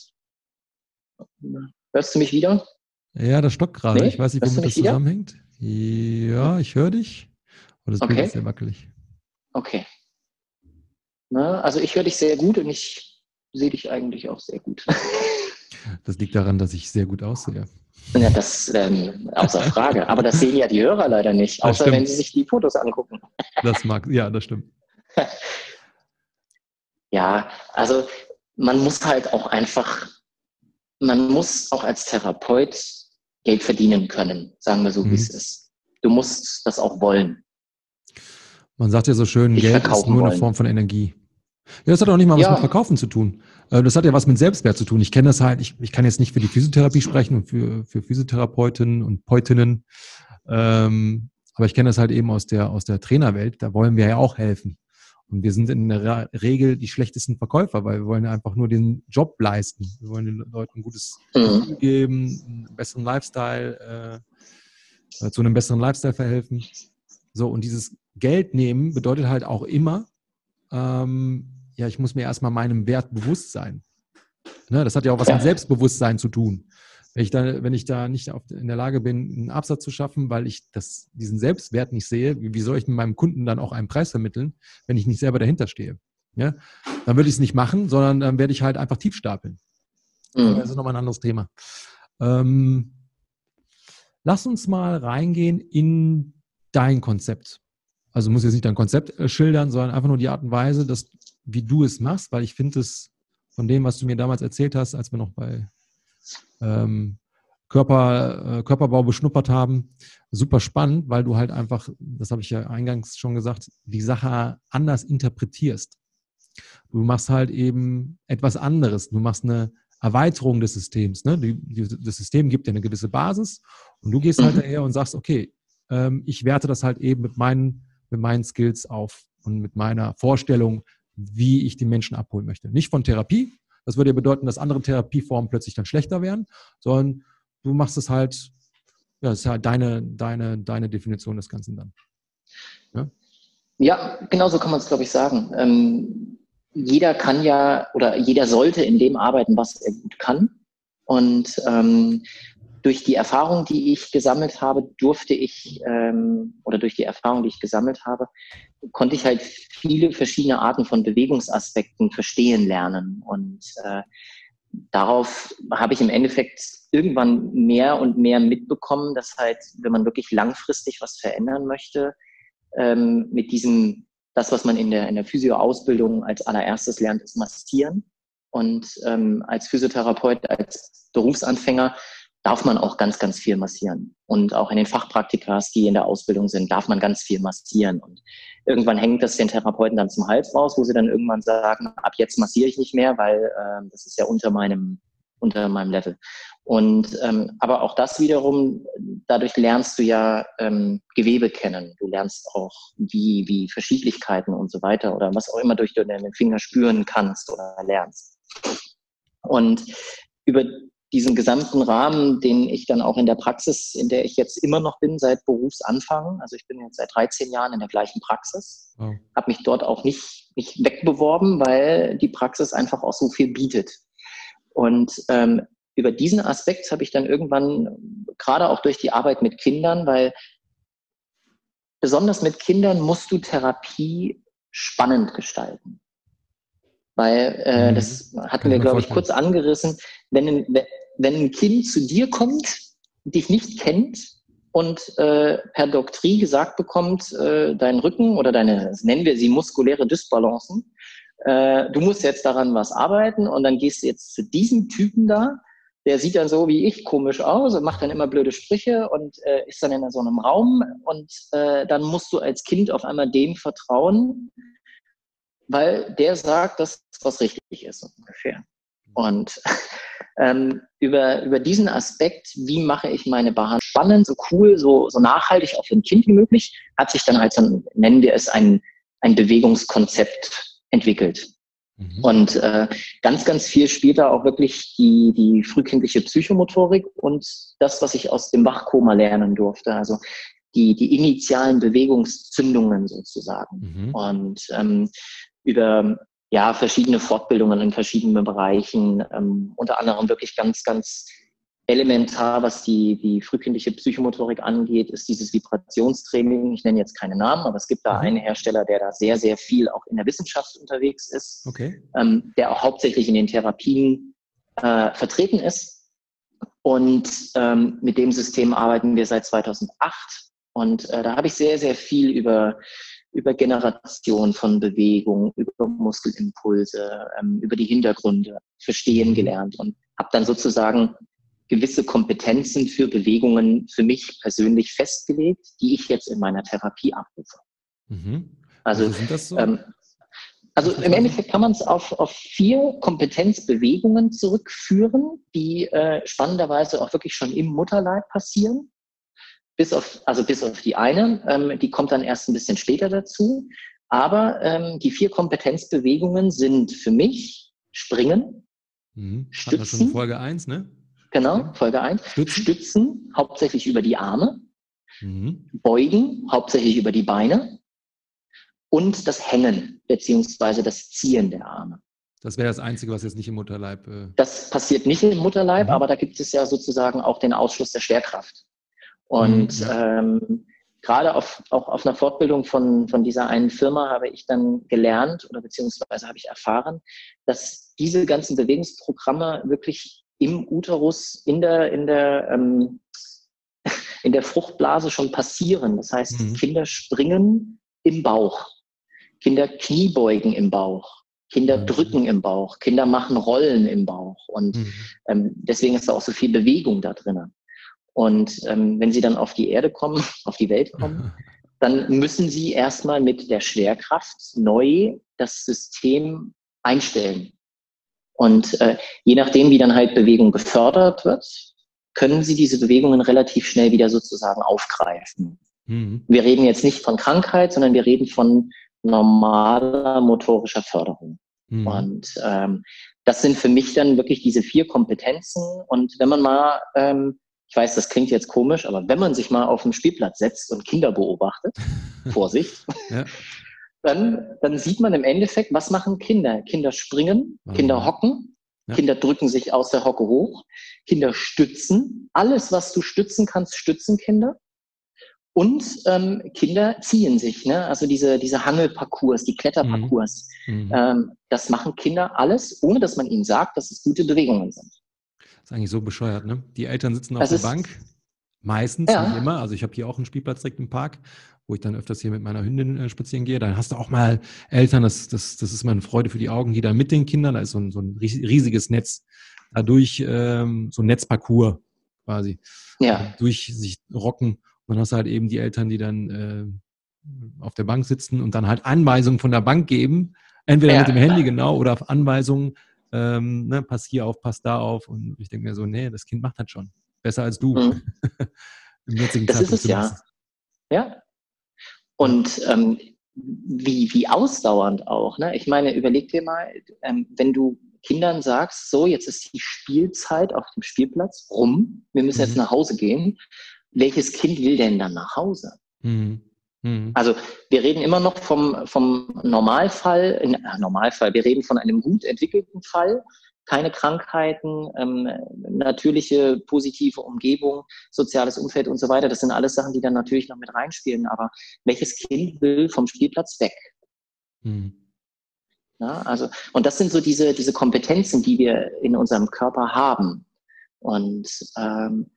Hörst du mich wieder? Ja, das stockt gerade. Nee? Ich weiß nicht, womit das zusammenhängt. Ja, ich höre dich. Und das okay. Bild ist sehr wackelig. Okay. Na, also ich höre dich sehr gut und ich sehe dich eigentlich auch sehr gut. Das liegt daran, dass ich sehr gut aussehe. Ja, das ähm, außer Frage. Aber das sehen ja die Hörer leider nicht, außer wenn sie sich die Fotos angucken. Das mag, ja, das stimmt. Ja, also man muss halt auch einfach, man muss auch als Therapeut Geld verdienen können, sagen wir so, mhm. wie es ist. Du musst das auch wollen. Man sagt ja so schön, Geld ist nur wollen. eine Form von Energie. Ja, das hat auch nicht mal was ja. mit Verkaufen zu tun. Äh, das hat ja was mit Selbstwert zu tun. Ich kenne das halt, ich, ich kann jetzt nicht für die Physiotherapie sprechen und für, für Physiotherapeuten und Peutinnen. Ähm, aber ich kenne das halt eben aus der, aus der Trainerwelt. Da wollen wir ja auch helfen. Und wir sind in der Regel die schlechtesten Verkäufer, weil wir wollen einfach nur den Job leisten. Wir wollen den Leuten ein gutes mhm. Gefühl geben, einen besseren Lifestyle, äh, zu einem besseren Lifestyle verhelfen. So, und dieses Geld nehmen bedeutet halt auch immer, ähm, ja, ich muss mir erstmal meinem Wert bewusst sein. Ne, das hat ja auch was mit Selbstbewusstsein zu tun. Wenn ich da, wenn ich da nicht auf, in der Lage bin, einen Absatz zu schaffen, weil ich das, diesen Selbstwert nicht sehe, wie, soll ich mit meinem Kunden dann auch einen Preis vermitteln, wenn ich nicht selber dahinter stehe? Ja? Dann würde ich es nicht machen, sondern dann werde ich halt einfach tief stapeln. Mhm. Das ist nochmal ein anderes Thema. Ähm, lass uns mal reingehen in dein Konzept. Also muss jetzt nicht dein Konzept äh, schildern, sondern einfach nur die Art und Weise, dass, wie du es machst, weil ich finde es von dem, was du mir damals erzählt hast, als wir noch bei ähm, Körper, äh, Körperbau beschnuppert haben. Super spannend, weil du halt einfach, das habe ich ja eingangs schon gesagt, die Sache anders interpretierst. Du machst halt eben etwas anderes. Du machst eine Erweiterung des Systems. Ne? Die, die, das System gibt dir eine gewisse Basis und du gehst halt mhm. daher und sagst, okay, ähm, ich werte das halt eben mit meinen, mit meinen Skills auf und mit meiner Vorstellung, wie ich die Menschen abholen möchte. Nicht von Therapie, das würde ja bedeuten, dass andere Therapieformen plötzlich dann schlechter werden, sondern du machst es halt, ja, das ist halt deine, deine, deine Definition des Ganzen dann. Ja, ja genau so kann man es, glaube ich, sagen. Ähm, jeder kann ja oder jeder sollte in dem arbeiten, was er gut kann. Und ähm, durch die Erfahrung, die ich gesammelt habe, durfte ich, ähm, oder durch die Erfahrung, die ich gesammelt habe, konnte ich halt viele verschiedene Arten von Bewegungsaspekten verstehen lernen. Und äh, darauf habe ich im Endeffekt irgendwann mehr und mehr mitbekommen, dass halt, wenn man wirklich langfristig was verändern möchte, ähm, mit diesem, das, was man in der, in der Physio-Ausbildung als allererstes lernt, ist massieren. Und ähm, als Physiotherapeut, als Berufsanfänger darf man auch ganz, ganz viel massieren. Und auch in den Fachpraktikas, die in der Ausbildung sind, darf man ganz viel massieren. Und irgendwann hängt das den Therapeuten dann zum Hals raus, wo sie dann irgendwann sagen, ab jetzt massiere ich nicht mehr, weil äh, das ist ja unter meinem, unter meinem Level. Und ähm, aber auch das wiederum, dadurch lernst du ja ähm, Gewebe kennen. Du lernst auch, wie, wie Verschiedlichkeiten und so weiter oder was auch immer durch deine Finger spüren kannst oder lernst. Und über diesen gesamten Rahmen, den ich dann auch in der Praxis, in der ich jetzt immer noch bin, seit Berufsanfang, also ich bin jetzt seit 13 Jahren in der gleichen Praxis, oh. habe mich dort auch nicht, nicht wegbeworben, weil die Praxis einfach auch so viel bietet. Und ähm, über diesen Aspekt habe ich dann irgendwann, gerade auch durch die Arbeit mit Kindern, weil besonders mit Kindern musst du Therapie spannend gestalten. Weil äh, mhm. das hatten wir, glaube ich, kurz angerissen. Wenn wenn ein Kind zu dir kommt, dich nicht kennt und äh, per Doktrin gesagt bekommt, äh, dein Rücken oder deine, nennen wir sie muskuläre Dysbalancen, äh, du musst jetzt daran was arbeiten und dann gehst du jetzt zu diesem Typen da, der sieht dann so wie ich komisch aus und macht dann immer blöde Sprüche und äh, ist dann in so einem Raum und äh, dann musst du als Kind auf einmal dem vertrauen, weil der sagt, dass was richtig ist ungefähr. Und ähm, über, über diesen Aspekt, wie mache ich meine Behandlung spannend, so cool, so, so nachhaltig auch für ein Kind wie möglich, hat sich dann halt so, nennen wir es ein, ein Bewegungskonzept entwickelt. Mhm. Und äh, ganz, ganz viel spielt da auch wirklich die, die frühkindliche Psychomotorik und das, was ich aus dem Wachkoma lernen durfte. Also die, die initialen Bewegungszündungen sozusagen. Mhm. Und ähm, über ja, verschiedene Fortbildungen in verschiedenen Bereichen, ähm, unter anderem wirklich ganz, ganz elementar, was die, die frühkindliche Psychomotorik angeht, ist dieses Vibrationstraining. Ich nenne jetzt keine Namen, aber es gibt da mhm. einen Hersteller, der da sehr, sehr viel auch in der Wissenschaft unterwegs ist, okay. ähm, der auch hauptsächlich in den Therapien äh, vertreten ist. Und ähm, mit dem System arbeiten wir seit 2008. Und äh, da habe ich sehr, sehr viel über über Generation von Bewegung, über Muskelimpulse, ähm, über die Hintergründe verstehen mhm. gelernt und habe dann sozusagen gewisse Kompetenzen für Bewegungen für mich persönlich festgelegt, die ich jetzt in meiner Therapie abrufe. Mhm. Also, also, sind das so? Ähm, also im Endeffekt kann man es auf, auf vier Kompetenzbewegungen zurückführen, die äh, spannenderweise auch wirklich schon im Mutterleib passieren bis auf, also bis auf die eine, ähm, die kommt dann erst ein bisschen später dazu. Aber ähm, die vier Kompetenzbewegungen sind für mich Springen, mhm. Stützen. schon Folge 1, ne? Genau, Folge 1. Stützen, Stützen hauptsächlich über die Arme. Mhm. Beugen, hauptsächlich über die Beine. Und das Hängen, beziehungsweise das Ziehen der Arme. Das wäre das Einzige, was jetzt nicht im Mutterleib. Äh das passiert nicht im Mutterleib, mhm. aber da gibt es ja sozusagen auch den Ausschluss der Schwerkraft. Und mhm, ja. ähm, gerade auf, auch auf einer Fortbildung von, von dieser einen Firma habe ich dann gelernt oder beziehungsweise habe ich erfahren, dass diese ganzen Bewegungsprogramme wirklich im Uterus, in der, in der, ähm, in der Fruchtblase schon passieren. Das heißt, mhm. Kinder springen im Bauch, Kinder kniebeugen im Bauch, Kinder mhm. drücken im Bauch, Kinder machen Rollen im Bauch. Und mhm. ähm, deswegen ist da auch so viel Bewegung da drinnen. Und ähm, wenn sie dann auf die Erde kommen, auf die Welt kommen, dann müssen sie erstmal mit der Schwerkraft neu das System einstellen. Und äh, je nachdem, wie dann halt Bewegung gefördert wird, können sie diese Bewegungen relativ schnell wieder sozusagen aufgreifen. Mhm. Wir reden jetzt nicht von Krankheit, sondern wir reden von normaler motorischer Förderung. Mhm. Und ähm, das sind für mich dann wirklich diese vier Kompetenzen. Und wenn man mal, ähm, ich weiß, das klingt jetzt komisch, aber wenn man sich mal auf den Spielplatz setzt und Kinder beobachtet, Vorsicht, ja. dann, dann sieht man im Endeffekt, was machen Kinder? Kinder springen, mhm. Kinder hocken, ja. Kinder drücken sich aus der Hocke hoch, Kinder stützen. Alles, was du stützen kannst, stützen Kinder. Und ähm, Kinder ziehen sich, ne? also diese, diese Hangelparcours, die Kletterparcours. Mhm. mhm. Ähm, das machen Kinder alles, ohne dass man ihnen sagt, dass es gute Bewegungen sind. Ist eigentlich so bescheuert, ne? Die Eltern sitzen auf das der ist, Bank, meistens, ja. nicht immer. Also ich habe hier auch einen Spielplatz direkt im Park, wo ich dann öfters hier mit meiner Hündin äh, spazieren gehe. Dann hast du auch mal Eltern, das, das, das ist mal eine Freude für die Augen, die da mit den Kindern, da ist so ein, so ein riesiges Netz, dadurch ähm, so ein Netzparcours quasi, ja. durch sich rocken dann hast du halt eben die Eltern, die dann äh, auf der Bank sitzen und dann halt Anweisungen von der Bank geben, entweder ja, mit dem Handy genau oder auf Anweisungen, ähm, ne, pass hier auf, pass da auf. Und ich denke mir so, nee, das Kind macht das schon. Besser als du. Mhm. Im jetzigen das Zeitpunkt ist es ja. Ja. Und ähm, wie, wie ausdauernd auch. Ne? Ich meine, überleg dir mal, ähm, wenn du Kindern sagst, so, jetzt ist die Spielzeit auf dem Spielplatz rum, wir müssen mhm. jetzt nach Hause gehen welches Kind will denn dann nach Hause? Mhm. Mhm. Also wir reden immer noch vom, vom Normalfall, in, äh, Normalfall, wir reden von einem gut entwickelten Fall, keine Krankheiten, ähm, natürliche positive Umgebung, soziales Umfeld und so weiter. Das sind alles Sachen, die dann natürlich noch mit reinspielen. Aber welches Kind will vom Spielplatz weg? Mhm. Ja, also, und das sind so diese, diese Kompetenzen, die wir in unserem Körper haben. Und ähm,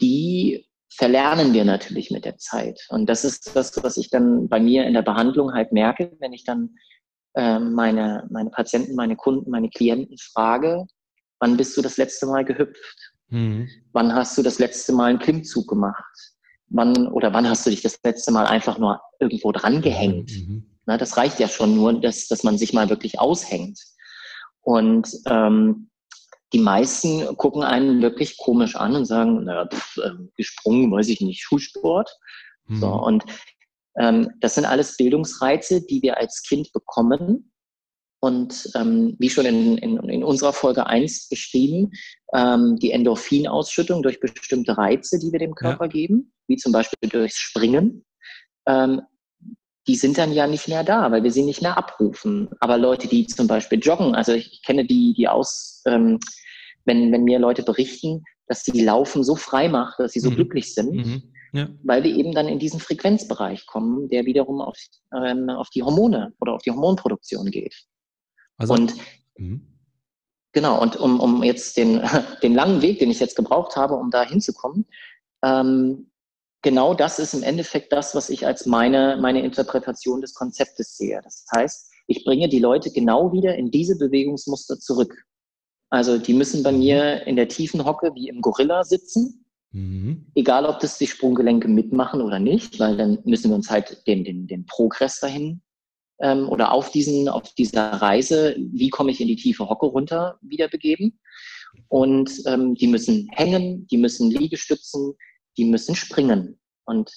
die verlernen wir natürlich mit der Zeit. Und das ist das, was ich dann bei mir in der Behandlung halt merke, wenn ich dann äh, meine, meine Patienten, meine Kunden, meine Klienten frage, wann bist du das letzte Mal gehüpft? Mhm. Wann hast du das letzte Mal einen Klimmzug gemacht? Wann oder wann hast du dich das letzte Mal einfach nur irgendwo dran gehängt? Mhm. Na, das reicht ja schon nur, dass, dass man sich mal wirklich aushängt. Und ähm, die meisten gucken einen wirklich komisch an und sagen, naja, pff, äh, gesprungen, weiß ich nicht, Schulsport. Mhm. So, und ähm, das sind alles Bildungsreize, die wir als Kind bekommen. Und ähm, wie schon in, in, in, unserer Folge 1 beschrieben, ähm, die Endorphinausschüttung durch bestimmte Reize, die wir dem Körper ja. geben, wie zum Beispiel durchs Springen, ähm, die sind dann ja nicht mehr da, weil wir sie nicht mehr abrufen. Aber Leute, die zum Beispiel joggen, also ich kenne die, die aus, ähm, wenn, wenn mir Leute berichten, dass sie Laufen so frei macht, dass sie so mhm. glücklich sind, mhm. ja. weil wir eben dann in diesen Frequenzbereich kommen, der wiederum auf, ähm, auf die Hormone oder auf die Hormonproduktion geht. Also, und mhm. genau, und um, um jetzt den, den langen Weg, den ich jetzt gebraucht habe, um da hinzukommen, ähm, genau das ist im Endeffekt das, was ich als meine, meine Interpretation des Konzeptes sehe. Das heißt, ich bringe die Leute genau wieder in diese Bewegungsmuster zurück. Also die müssen bei mir in der tiefen Hocke wie im Gorilla sitzen. Mhm. Egal, ob das die Sprunggelenke mitmachen oder nicht, weil dann müssen wir uns halt den, den, den Progress dahin ähm, oder auf, diesen, auf dieser Reise, wie komme ich in die tiefe Hocke runter, wieder begeben. Und ähm, die müssen hängen, die müssen Liegestützen, die müssen springen. Und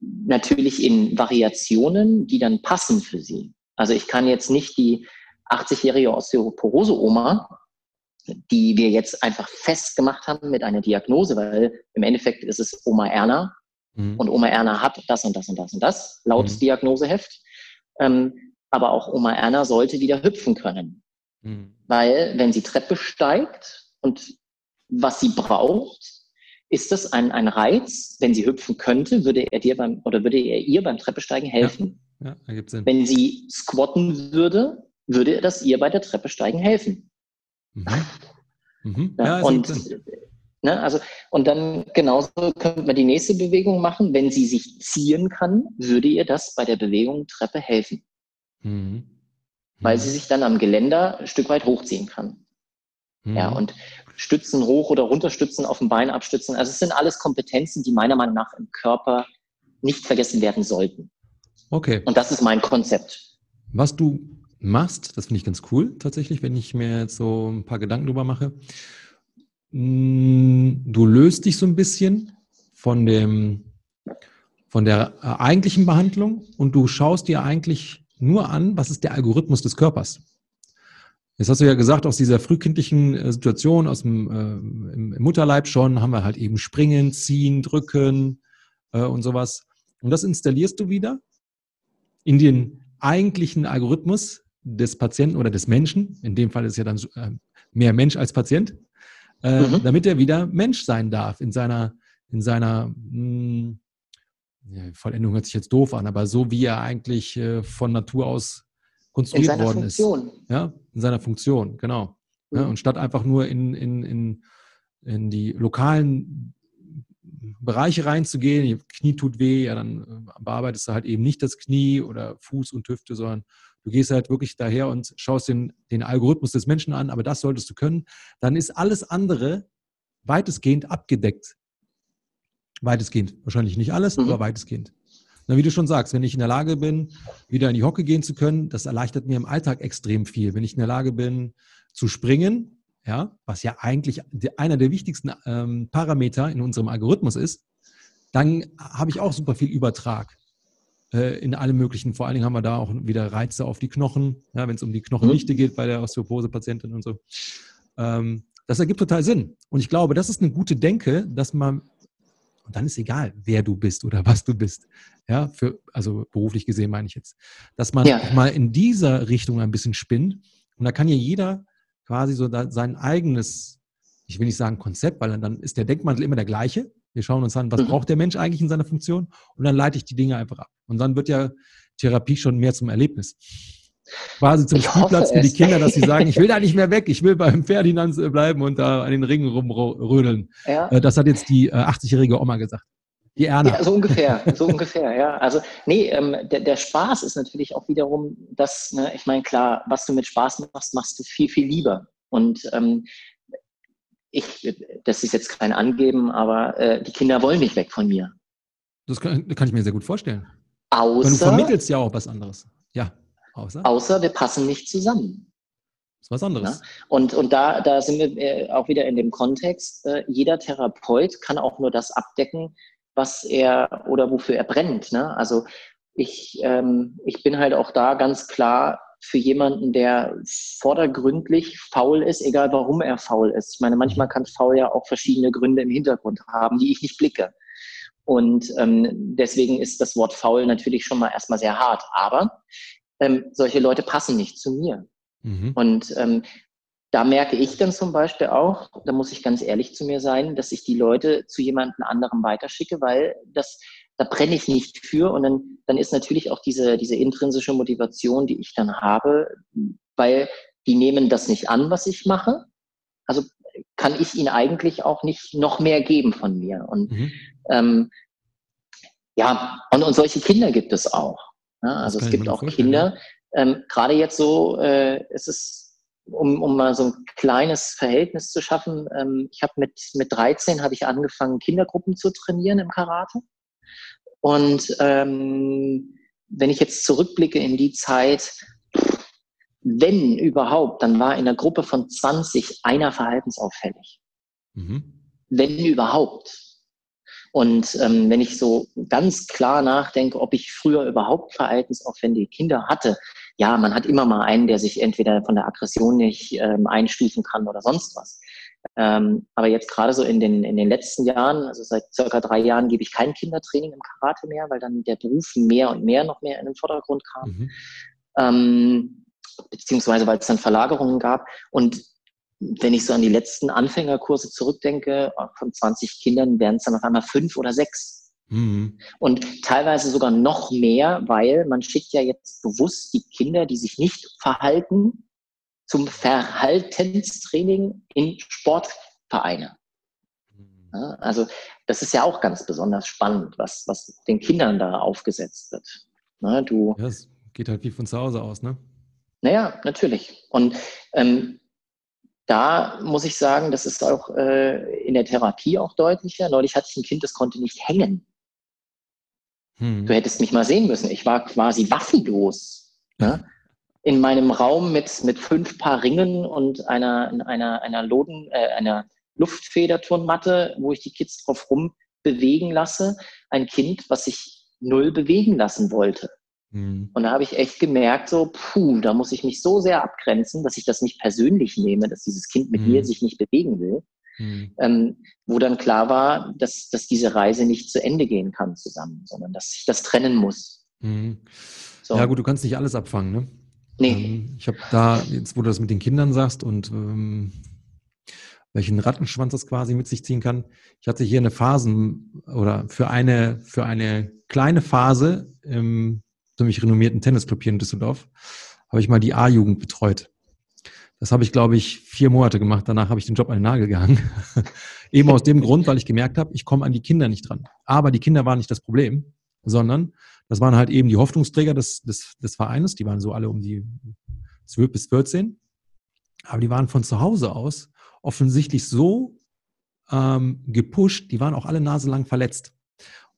natürlich in Variationen, die dann passen für sie. Also ich kann jetzt nicht die 80-jährige Osteoporose-Oma die wir jetzt einfach festgemacht haben mit einer Diagnose, weil im Endeffekt ist es Oma Erna mhm. und Oma Erna hat das und das und das und das laut mhm. Diagnoseheft. Ähm, aber auch Oma Erna sollte wieder hüpfen können. Mhm. Weil wenn sie Treppe steigt und was sie braucht, ist das ein, ein Reiz. Wenn sie hüpfen könnte, würde er dir beim oder würde er ihr beim Treppesteigen helfen. Ja, ja ergibt Sinn. Wenn sie squatten würde, würde das ihr bei der Treppesteigen helfen. Mhm. Mhm. Ja, und, ne, also, und dann genauso könnte man die nächste Bewegung machen. Wenn sie sich ziehen kann, würde ihr das bei der Bewegung Treppe helfen. Mhm. Weil sie sich dann am Geländer ein Stück weit hochziehen kann. Mhm. Ja, und Stützen hoch oder runterstützen, auf dem Bein abstützen. Also es sind alles Kompetenzen, die meiner Meinung nach im Körper nicht vergessen werden sollten. Okay. Und das ist mein Konzept. Was du machst, das finde ich ganz cool tatsächlich, wenn ich mir jetzt so ein paar Gedanken drüber mache. Mm, du löst dich so ein bisschen von dem, von der äh, eigentlichen Behandlung und du schaust dir eigentlich nur an, was ist der Algorithmus des Körpers. Jetzt hast du ja gesagt, aus dieser frühkindlichen äh, Situation, aus dem äh, im Mutterleib schon, haben wir halt eben springen, ziehen, drücken äh, und sowas. Und das installierst du wieder in den eigentlichen Algorithmus des Patienten oder des Menschen. In dem Fall ist ja dann äh, mehr Mensch als Patient, äh, mhm. damit er wieder Mensch sein darf in seiner, in seiner mh, hm, Vollendung hört sich jetzt doof an, aber so wie er eigentlich äh, von Natur aus konstruiert worden Funktion. ist. Ja, in seiner Funktion, genau. Mhm. Ja, und statt einfach nur in, in, in, in die lokalen Bereiche reinzugehen, Knie tut weh, ja, dann bearbeitest du halt eben nicht das Knie oder Fuß und Hüfte, sondern du gehst halt wirklich daher und schaust den, den Algorithmus des Menschen an, aber das solltest du können. Dann ist alles andere weitestgehend abgedeckt. Weitestgehend. Wahrscheinlich nicht alles, mhm. aber weitestgehend. Na, wie du schon sagst, wenn ich in der Lage bin, wieder in die Hocke gehen zu können, das erleichtert mir im Alltag extrem viel. Wenn ich in der Lage bin, zu springen, ja, was ja eigentlich einer der wichtigsten ähm, Parameter in unserem Algorithmus ist, dann habe ich auch super viel Übertrag äh, in alle möglichen. Vor allen Dingen haben wir da auch wieder Reize auf die Knochen, ja, wenn es um die Knochendichte mhm. geht bei der Osteoporose-Patientin und so. Ähm, das ergibt total Sinn. Und ich glaube, das ist eine gute Denke, dass man und dann ist egal, wer du bist oder was du bist. Ja, für, also beruflich gesehen meine ich jetzt. Dass man ja. mal in dieser Richtung ein bisschen spinnt. Und da kann ja jeder quasi so sein eigenes, ich will nicht sagen Konzept, weil dann ist der Denkmantel immer der gleiche. Wir schauen uns an, was mhm. braucht der Mensch eigentlich in seiner Funktion? Und dann leite ich die Dinge einfach ab. Und dann wird ja Therapie schon mehr zum Erlebnis quasi zum ich Spielplatz für die Kinder, dass sie sagen, ich will da nicht mehr weg, ich will beim Ferdinand bleiben und da an den Ringen rumrödeln. Ja. Äh, das hat jetzt die 80-jährige äh, Oma gesagt. Die Erna. Ja, so ungefähr, so ungefähr, ja. Also, nee, ähm, der, der Spaß ist natürlich auch wiederum das, ne, ich meine, klar, was du mit Spaß machst, machst du viel, viel lieber. Und ähm, ich, das ist jetzt kein Angeben, aber äh, die Kinder wollen nicht weg von mir. Das kann, kann ich mir sehr gut vorstellen. Außer. du vermittelst ja auch was anderes. Ja. Außer? Außer wir passen nicht zusammen. Das ist was anderes. Ja? Und, und da, da sind wir äh, auch wieder in dem Kontext, äh, jeder Therapeut kann auch nur das abdecken, was er oder wofür er brennt. Ne? Also ich, ähm, ich bin halt auch da ganz klar für jemanden, der vordergründlich faul ist, egal warum er faul ist. Ich meine, manchmal kann faul ja auch verschiedene Gründe im Hintergrund haben, die ich nicht blicke. Und ähm, deswegen ist das Wort faul natürlich schon mal erstmal sehr hart. Aber ähm, solche Leute passen nicht zu mir. Mhm. Und ähm, da merke ich dann zum Beispiel auch, da muss ich ganz ehrlich zu mir sein, dass ich die Leute zu jemandem anderem weiterschicke, weil das, da brenne ich nicht für. Und dann, dann ist natürlich auch diese, diese intrinsische Motivation, die ich dann habe, weil die nehmen das nicht an, was ich mache. Also kann ich ihnen eigentlich auch nicht noch mehr geben von mir. Und mhm. ähm, ja, und, und solche Kinder gibt es auch. Ja, also es gibt auch Kinder, ähm, gerade jetzt so, äh, ist es, um, um mal so ein kleines Verhältnis zu schaffen, ähm, ich habe mit, mit 13 habe ich angefangen, Kindergruppen zu trainieren im Karate. Und ähm, wenn ich jetzt zurückblicke in die Zeit, wenn überhaupt, dann war in der Gruppe von 20 einer verhaltensauffällig. Mhm. Wenn überhaupt. Und ähm, wenn ich so ganz klar nachdenke, ob ich früher überhaupt verhaltensaufwendige Kinder hatte, ja, man hat immer mal einen, der sich entweder von der Aggression nicht ähm, einstufen kann oder sonst was. Ähm, aber jetzt gerade so in den, in den letzten Jahren, also seit circa drei Jahren, gebe ich kein Kindertraining im Karate mehr, weil dann der Beruf mehr und mehr noch mehr in den Vordergrund kam. Mhm. Ähm, beziehungsweise weil es dann Verlagerungen gab. Und wenn ich so an die letzten Anfängerkurse zurückdenke, von 20 Kindern werden es dann auf einmal fünf oder sechs. Mhm. Und teilweise sogar noch mehr, weil man schickt ja jetzt bewusst die Kinder, die sich nicht verhalten, zum Verhaltenstraining in Sportvereine. Ja, also das ist ja auch ganz besonders spannend, was, was den Kindern da aufgesetzt wird. Na, du, ja, es geht halt wie von zu Hause aus, ne? Naja, natürlich. Und ähm, da muss ich sagen, das ist auch äh, in der Therapie auch deutlicher. Neulich hatte ich ein Kind, das konnte nicht hängen. Hm. Du hättest mich mal sehen müssen. Ich war quasi waffenlos. Ne? In meinem Raum mit, mit fünf Paar Ringen und einer, einer, einer, Loden, äh, einer Luftfederturnmatte, wo ich die Kids drauf rum bewegen lasse. Ein Kind, was sich null bewegen lassen wollte. Mhm. Und da habe ich echt gemerkt, so, puh, da muss ich mich so sehr abgrenzen, dass ich das nicht persönlich nehme, dass dieses Kind mit mhm. mir sich nicht bewegen will. Mhm. Ähm, wo dann klar war, dass, dass diese Reise nicht zu Ende gehen kann zusammen, sondern dass ich das trennen muss. Mhm. So. Ja gut, du kannst nicht alles abfangen, ne? Nee. Ähm, ich habe da, jetzt wo du das mit den Kindern sagst und ähm, welchen Rattenschwanz das quasi mit sich ziehen kann. Ich hatte hier eine Phasen oder für eine, für eine kleine Phase im ziemlich renommierten Tennisclub hier in Düsseldorf habe ich mal die A-Jugend betreut. Das habe ich, glaube ich, vier Monate gemacht. Danach habe ich den Job an den Nagel gehangen. Eben aus dem Grund, weil ich gemerkt habe, ich komme an die Kinder nicht dran. Aber die Kinder waren nicht das Problem, sondern das waren halt eben die Hoffnungsträger des, des, des Vereines. Die waren so alle um die 12 bis 14. Aber die waren von zu Hause aus offensichtlich so ähm, gepusht, die waren auch alle naselang verletzt.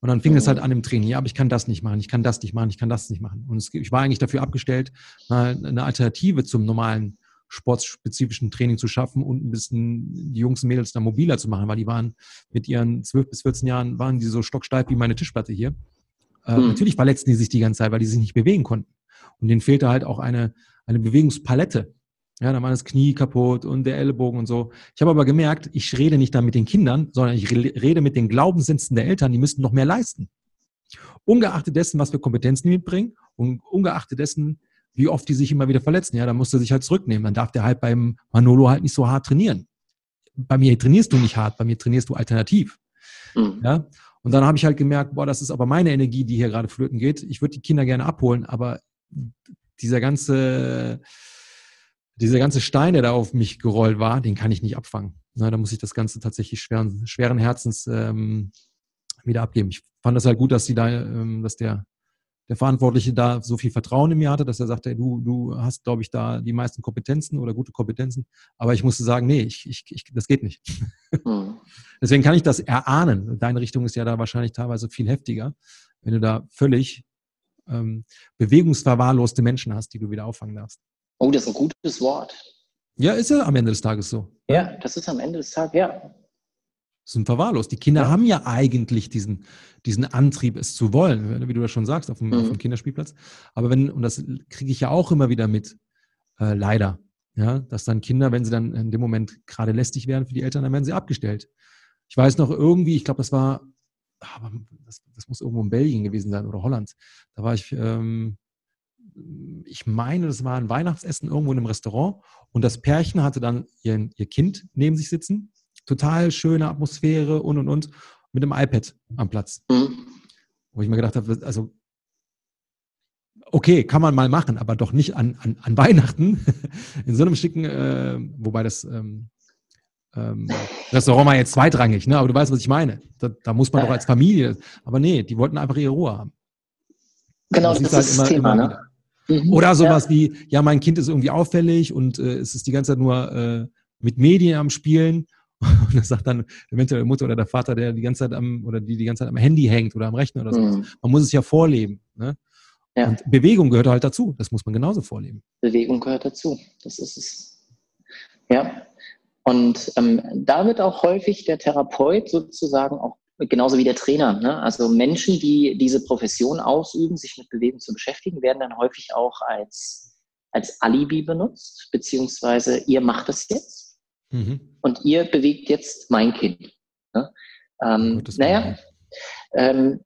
Und dann fing es halt an im Training, ja, aber ich kann das nicht machen, ich kann das nicht machen, ich kann das nicht machen. Und es, ich war eigentlich dafür abgestellt, mal eine Alternative zum normalen sportspezifischen Training zu schaffen und ein bisschen die Jungs und Mädels da mobiler zu machen, weil die waren mit ihren 12 bis 14 Jahren, waren die so stocksteif wie meine Tischplatte hier. Äh, hm. Natürlich verletzten die sich die ganze Zeit, weil die sich nicht bewegen konnten. Und denen fehlte halt auch eine, eine Bewegungspalette. Ja, dann war das Knie kaputt und der Ellbogen und so. Ich habe aber gemerkt, ich rede nicht da mit den Kindern, sondern ich rede mit den Glaubenssätzen der Eltern, die müssten noch mehr leisten. Ungeachtet dessen, was für Kompetenzen die mitbringen und ungeachtet dessen, wie oft die sich immer wieder verletzen. Ja, da musst du sich halt zurücknehmen. Dann darf der halt beim Manolo halt nicht so hart trainieren. Bei mir trainierst du nicht hart, bei mir trainierst du alternativ. Mhm. Ja, und dann habe ich halt gemerkt, boah, das ist aber meine Energie, die hier gerade flöten geht. Ich würde die Kinder gerne abholen, aber dieser ganze dieser ganze Stein, der da auf mich gerollt war, den kann ich nicht abfangen. Na, da muss ich das Ganze tatsächlich schweren, schweren Herzens ähm, wieder abgeben. Ich fand das halt gut, dass sie da, ähm, dass der, der Verantwortliche da so viel Vertrauen in mir hatte, dass er sagte, du, du hast, glaube ich, da die meisten Kompetenzen oder gute Kompetenzen. Aber ich musste sagen, nee, ich, ich, ich, das geht nicht. Mhm. Deswegen kann ich das erahnen. Deine Richtung ist ja da wahrscheinlich teilweise viel heftiger, wenn du da völlig ähm, bewegungsverwahrloste Menschen hast, die du wieder auffangen darfst. Oh, das ist ein gutes Wort. Ja, ist ja am Ende des Tages so. Ja, das ist am Ende des Tages, ja. Sind verwahrlost. Die Kinder ja. haben ja eigentlich diesen, diesen Antrieb, es zu wollen, wie du das schon sagst, auf dem, mhm. auf dem Kinderspielplatz. Aber wenn, und das kriege ich ja auch immer wieder mit, äh, leider, ja, dass dann Kinder, wenn sie dann in dem Moment gerade lästig werden für die Eltern, dann werden sie abgestellt. Ich weiß noch irgendwie, ich glaube, das war, aber das, das, muss irgendwo in Belgien gewesen sein oder Holland. Da war ich ähm, ich meine, das war ein Weihnachtsessen irgendwo in einem Restaurant und das Pärchen hatte dann ihr, ihr Kind neben sich sitzen. Total schöne Atmosphäre und und und mit dem iPad am Platz. Mhm. Wo ich mir gedacht habe, also okay, kann man mal machen, aber doch nicht an, an, an Weihnachten in so einem schicken, äh, wobei das ähm, ähm, Restaurant mal jetzt zweitrangig, ne? aber du weißt, was ich meine. Da, da muss man doch als Familie, aber nee, die wollten einfach ihre Ruhe haben. Genau, das, das ist halt das immer, Thema, immer ne? Mhm, Oder sowas ja. wie, ja, mein Kind ist irgendwie auffällig und äh, es ist die ganze Zeit nur äh, mit Medien am Spielen. Und das sagt dann eventuell die Mutter oder der Vater, der die ganze Zeit am, oder die die ganze Zeit am Handy hängt oder am Rechner oder so. Mhm. Man muss es ja vorleben. Ne? Ja. Und Bewegung gehört halt dazu. Das muss man genauso vorleben. Bewegung gehört dazu. Das ist es. Ja. Und ähm, da wird auch häufig der Therapeut sozusagen auch genauso wie der Trainer. Ne? Also Menschen, die diese Profession ausüben, sich mit Bewegung zu beschäftigen, werden dann häufig auch als, als Alibi benutzt, beziehungsweise ihr macht das jetzt mhm. und ihr bewegt jetzt mein Kind. Ne? Ähm, naja, ähm,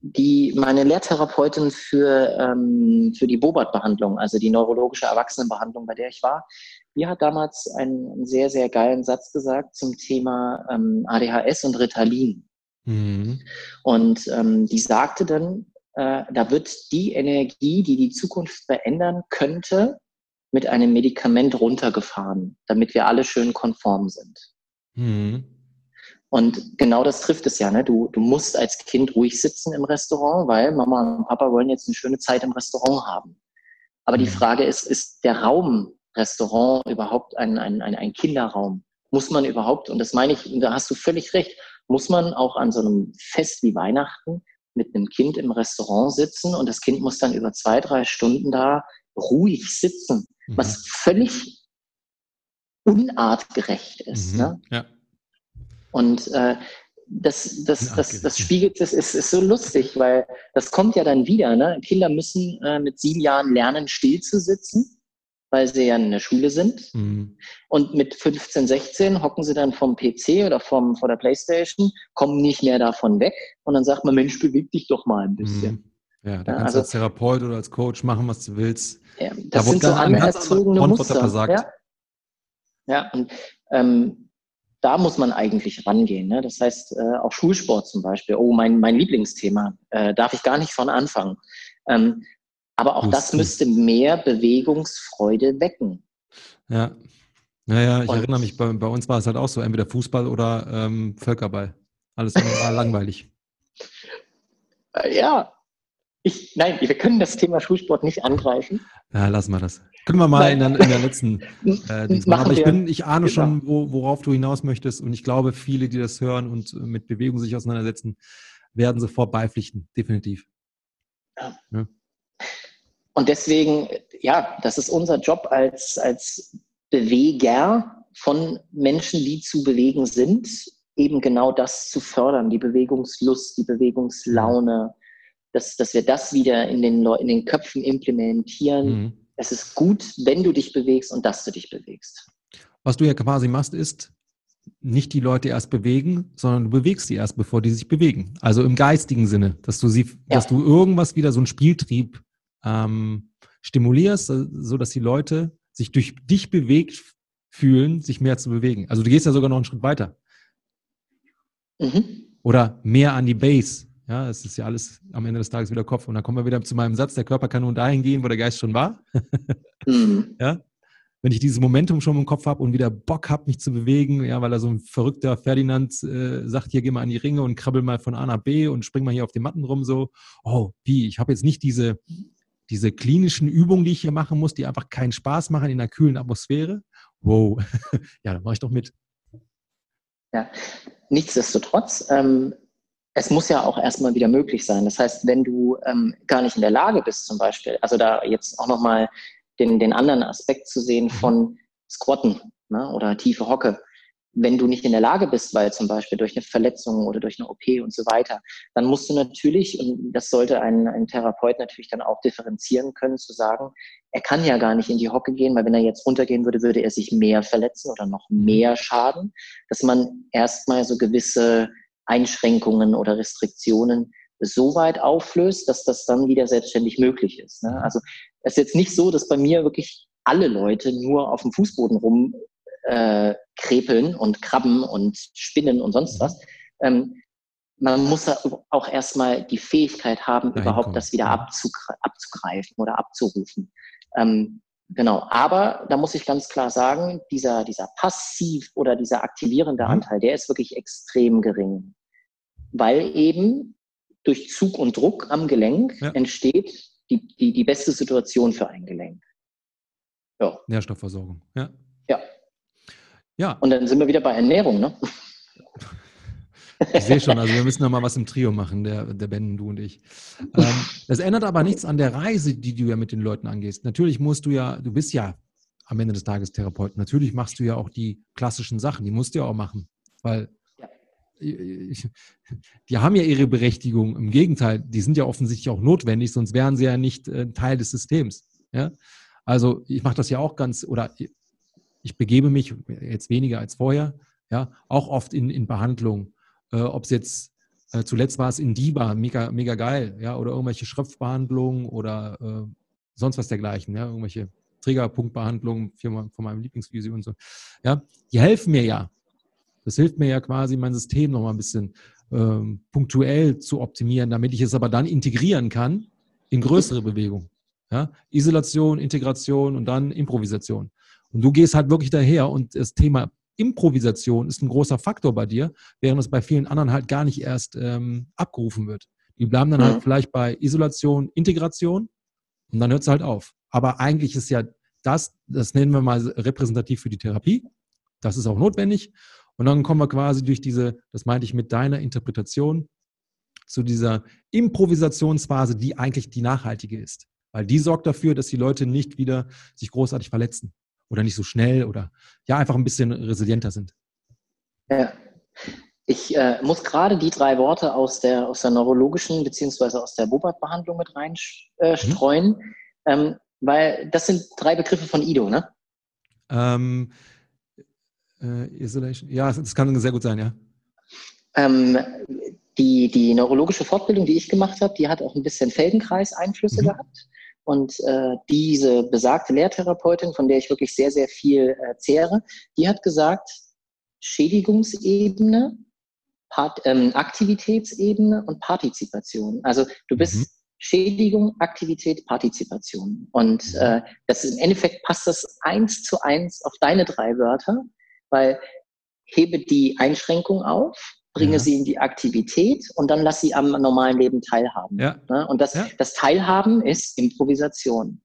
die, meine Lehrtherapeutin für, ähm, für die Bobart-Behandlung, also die neurologische Erwachsenenbehandlung, bei der ich war, die hat damals einen, sehr, sehr geilen Satz gesagt zum Thema ähm, ADHS und Ritalin. Mhm. Und ähm, die sagte dann, äh, da wird die Energie, die die Zukunft verändern könnte, mit einem Medikament runtergefahren, damit wir alle schön konform sind. Mhm. Und genau das trifft es ja. Ne? Du, du musst als Kind ruhig sitzen im Restaurant, weil Mama und Papa wollen jetzt eine schöne Zeit im Restaurant haben. Aber mhm. die Frage ist, ist der Raum Restaurant überhaupt ein, ein, ein, ein Kinderraum? Muss man überhaupt, und das meine ich, und da hast du völlig recht, muss man auch an so einem Fest wie Weihnachten mit einem Kind im Restaurant sitzen und das Kind muss dann über zwei, drei Stunden da ruhig sitzen, mhm. was völlig unartgerecht ist. Mhm. Ne? Ja. Und äh, das, das, das, das spiegelt, das ist, ist so lustig, weil das kommt ja dann wieder. Ne? Kinder müssen äh, mit sieben Jahren lernen, still zu sitzen weil sie ja in der Schule sind. Mhm. Und mit 15, 16 hocken sie dann vom PC oder vom, vor der Playstation, kommen nicht mehr davon weg. Und dann sagt man, Mensch, beweg dich doch mal ein bisschen. Mhm. Ja, da kannst also, du als Therapeut oder als Coach machen, was du willst. Ja, das da sind so anerzogene Muster. Ja? ja, und ähm, da muss man eigentlich rangehen. Ne? Das heißt, äh, auch Schulsport zum Beispiel. Oh, mein, mein Lieblingsthema. Äh, darf ich gar nicht von anfangen. Ähm, aber auch das müsste mehr Bewegungsfreude wecken. Ja. Naja, ich Und, erinnere mich, bei, bei, uns war es halt auch so, entweder Fußball oder ähm, Völkerball. Alles war langweilig. Ja. Ich, nein, wir können das Thema Schulsport nicht angreifen. Ja, lassen wir das. Können wir mal in der, in der, letzten äh, Aber ich, bin, ich ahne genau. schon, wo, worauf du hinaus möchtest. Und ich glaube, viele, die das hören und mit Bewegung sich auseinandersetzen, werden sofort beipflichten. Definitiv. Ja. ja. Und deswegen, ja, das ist unser Job als, als Beweger von Menschen, die zu bewegen sind, eben genau das zu fördern, die Bewegungslust, die Bewegungslaune, dass, dass wir das wieder in den, in den Köpfen implementieren. Mhm. Es ist gut, wenn du dich bewegst und dass du dich bewegst. Was du ja quasi machst, ist, nicht die Leute erst bewegen, sondern du bewegst sie erst, bevor die sich bewegen. Also im geistigen Sinne, dass du sie, ja. dass du irgendwas wieder so einen Spieltrieb ähm, stimulierst, äh, so dass die Leute sich durch dich bewegt fühlen, sich mehr zu bewegen. Also du gehst ja sogar noch einen Schritt weiter. Mhm. Oder mehr an die Base. Ja, es ist ja alles am Ende des Tages wieder Kopf. Und dann kommen wir wieder zu meinem Satz, der Körper kann nur dahin gehen, wo der Geist schon war. mhm. Ja, wenn ich dieses Momentum schon im Kopf habe und wieder Bock habe, mich zu bewegen, ja, weil da so ein verrückter Ferdinand äh, sagt, hier geh mal an die Ringe und krabbel mal von A nach B und spring mal hier auf den Matten rum, so, oh, wie, ich habe jetzt nicht diese, diese klinischen Übungen, die ich hier machen muss, die einfach keinen Spaß machen in einer kühlen Atmosphäre. Wow, ja, dann mache ich doch mit. Ja, nichtsdestotrotz, ähm, es muss ja auch erstmal wieder möglich sein. Das heißt, wenn du ähm, gar nicht in der Lage bist, zum Beispiel, also da jetzt auch nochmal den, den anderen Aspekt zu sehen mhm. von Squatten ne, oder tiefe Hocke, wenn du nicht in der Lage bist, weil zum Beispiel durch eine Verletzung oder durch eine OP und so weiter, dann musst du natürlich, und das sollte ein, ein Therapeut natürlich dann auch differenzieren können, zu sagen, er kann ja gar nicht in die Hocke gehen, weil wenn er jetzt runtergehen würde, würde er sich mehr verletzen oder noch mehr schaden, dass man erstmal so gewisse Einschränkungen oder Restriktionen so weit auflöst, dass das dann wieder selbstständig möglich ist. Ne? Also es ist jetzt nicht so, dass bei mir wirklich alle Leute nur auf dem Fußboden rum äh, krepeln und krabben und spinnen und sonst was. Ähm, man muss auch erstmal die Fähigkeit haben, Nein, überhaupt komm. das wieder abzugre abzugreifen oder abzurufen. Ähm, genau. Aber da muss ich ganz klar sagen, dieser, dieser passiv oder dieser aktivierende mhm. Anteil, der ist wirklich extrem gering. Weil eben durch Zug und Druck am Gelenk ja. entsteht die, die, die beste Situation für ein Gelenk. Ja. Nährstoffversorgung, ja. Ja, ja. Und dann sind wir wieder bei Ernährung, ne? Ich sehe schon, also wir müssen noch mal was im Trio machen, der, der Ben, du und ich. Ähm, das ändert aber nichts an der Reise, die du ja mit den Leuten angehst. Natürlich musst du ja, du bist ja am Ende des Tages Therapeut. Natürlich machst du ja auch die klassischen Sachen, die musst du ja auch machen. Weil ich, die haben ja ihre Berechtigung. Im Gegenteil, die sind ja offensichtlich auch notwendig, sonst wären sie ja nicht äh, Teil des Systems. Ja? Also ich mache das ja auch ganz, oder ich begebe mich jetzt weniger als vorher, ja, auch oft in, in Behandlung. Äh, Ob es jetzt äh, zuletzt war es in DIBA, mega, mega geil, ja, oder irgendwelche Schröpfbehandlungen oder äh, sonst was dergleichen, ja, irgendwelche Triggerpunktbehandlungen von meinem Lieblingsphysio und so. Ja, die helfen mir ja. Das hilft mir ja quasi, mein System nochmal ein bisschen ähm, punktuell zu optimieren, damit ich es aber dann integrieren kann in größere Bewegungen. Ja? Isolation, Integration und dann Improvisation. Und du gehst halt wirklich daher und das Thema Improvisation ist ein großer Faktor bei dir, während es bei vielen anderen halt gar nicht erst ähm, abgerufen wird. Die bleiben dann halt mhm. halt vielleicht bei Isolation, Integration und dann hört es halt auf. Aber eigentlich ist ja das, das nennen wir mal repräsentativ für die Therapie. Das ist auch notwendig. Und dann kommen wir quasi durch diese, das meinte ich mit deiner Interpretation, zu dieser Improvisationsphase, die eigentlich die nachhaltige ist. Weil die sorgt dafür, dass die Leute nicht wieder sich großartig verletzen oder nicht so schnell oder ja, einfach ein bisschen resilienter sind. Ja. Ich äh, muss gerade die drei Worte aus der, aus der neurologischen beziehungsweise aus der Bobat-Behandlung mit reinstreuen, äh, mhm. ähm, weil das sind drei Begriffe von Ido, ne? Ähm, äh, Isolation, ja, das kann sehr gut sein, ja. Ähm, die, die neurologische Fortbildung, die ich gemacht habe, die hat auch ein bisschen Feldenkreis-Einflüsse mhm. gehabt. Und äh, diese besagte Lehrtherapeutin, von der ich wirklich sehr, sehr viel äh, zehre, die hat gesagt, Schädigungsebene, Part, ähm, Aktivitätsebene und Partizipation. Also du bist mhm. Schädigung, Aktivität, Partizipation. Und mhm. äh, das im Endeffekt passt das eins zu eins auf deine drei Wörter, weil hebe die Einschränkung auf, bringe ja. sie in die Aktivität und dann lass sie am normalen Leben teilhaben. Ja. Ne? Und das, ja. das Teilhaben ist Improvisation.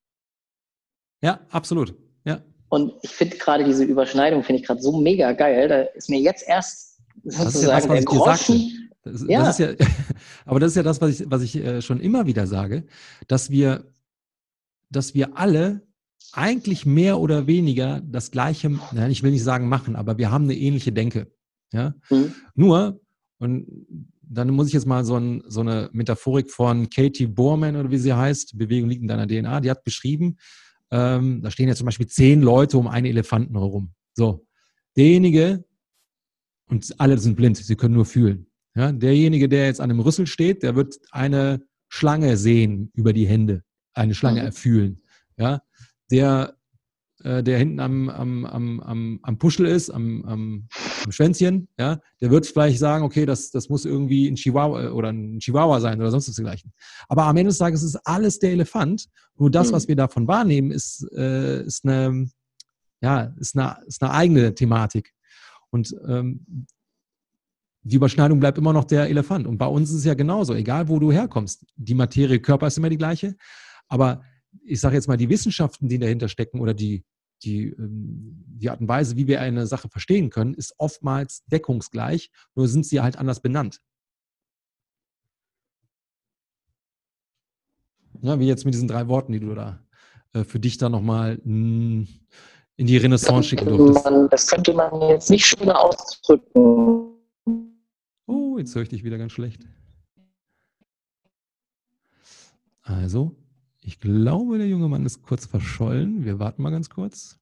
Ja, absolut. Ja. Und ich finde gerade diese Überschneidung, finde ich gerade so mega geil. Da ist mir jetzt erst sozusagen der Groschen. Das, ja. Das ja, aber das ist ja das, was ich, was ich äh, schon immer wieder sage, dass wir, dass wir alle eigentlich mehr oder weniger das Gleiche, ich will nicht sagen machen, aber wir haben eine ähnliche Denke. Ja? Mhm. Nur, und dann muss ich jetzt mal so, ein, so, eine Metaphorik von Katie Borman oder wie sie heißt, Bewegung liegt in deiner DNA, die hat beschrieben, ähm, da stehen ja zum Beispiel zehn Leute um einen Elefanten herum. So, derjenige, und alle sind blind, sie können nur fühlen. Ja? Derjenige, der jetzt an einem Rüssel steht, der wird eine Schlange sehen über die Hände, eine Schlange mhm. erfühlen. Ja? Der äh, der hinten am, am, am, am, am Puschel ist, am, am, am Schwänzchen, ja, der wird vielleicht sagen, okay, das, das muss irgendwie ein Chihuahua äh, oder ein Chihuahua sein oder sonst was dergleichen. Aber am Ende des Tages ist alles der Elefant. Nur das, mhm. was wir davon wahrnehmen, ist, äh, ist, eine, ja, ist, eine, ist eine eigene Thematik. Und ähm, die Überschneidung bleibt immer noch der Elefant. Und bei uns ist es ja genauso, egal wo du herkommst. Die Materie Körper ist immer die gleiche, aber ich sage jetzt mal, die Wissenschaften, die dahinter stecken oder die, die, ähm, die Art und Weise, wie wir eine Sache verstehen können, ist oftmals deckungsgleich, nur sind sie halt anders benannt. Ja, wie jetzt mit diesen drei Worten, die du da äh, für dich da nochmal hm, in die Renaissance schicken durftest. Das könnte man jetzt nicht schöner ausdrücken. Oh, jetzt höre ich dich wieder ganz schlecht. Also, ich glaube, der junge Mann ist kurz verschollen. Wir warten mal ganz kurz.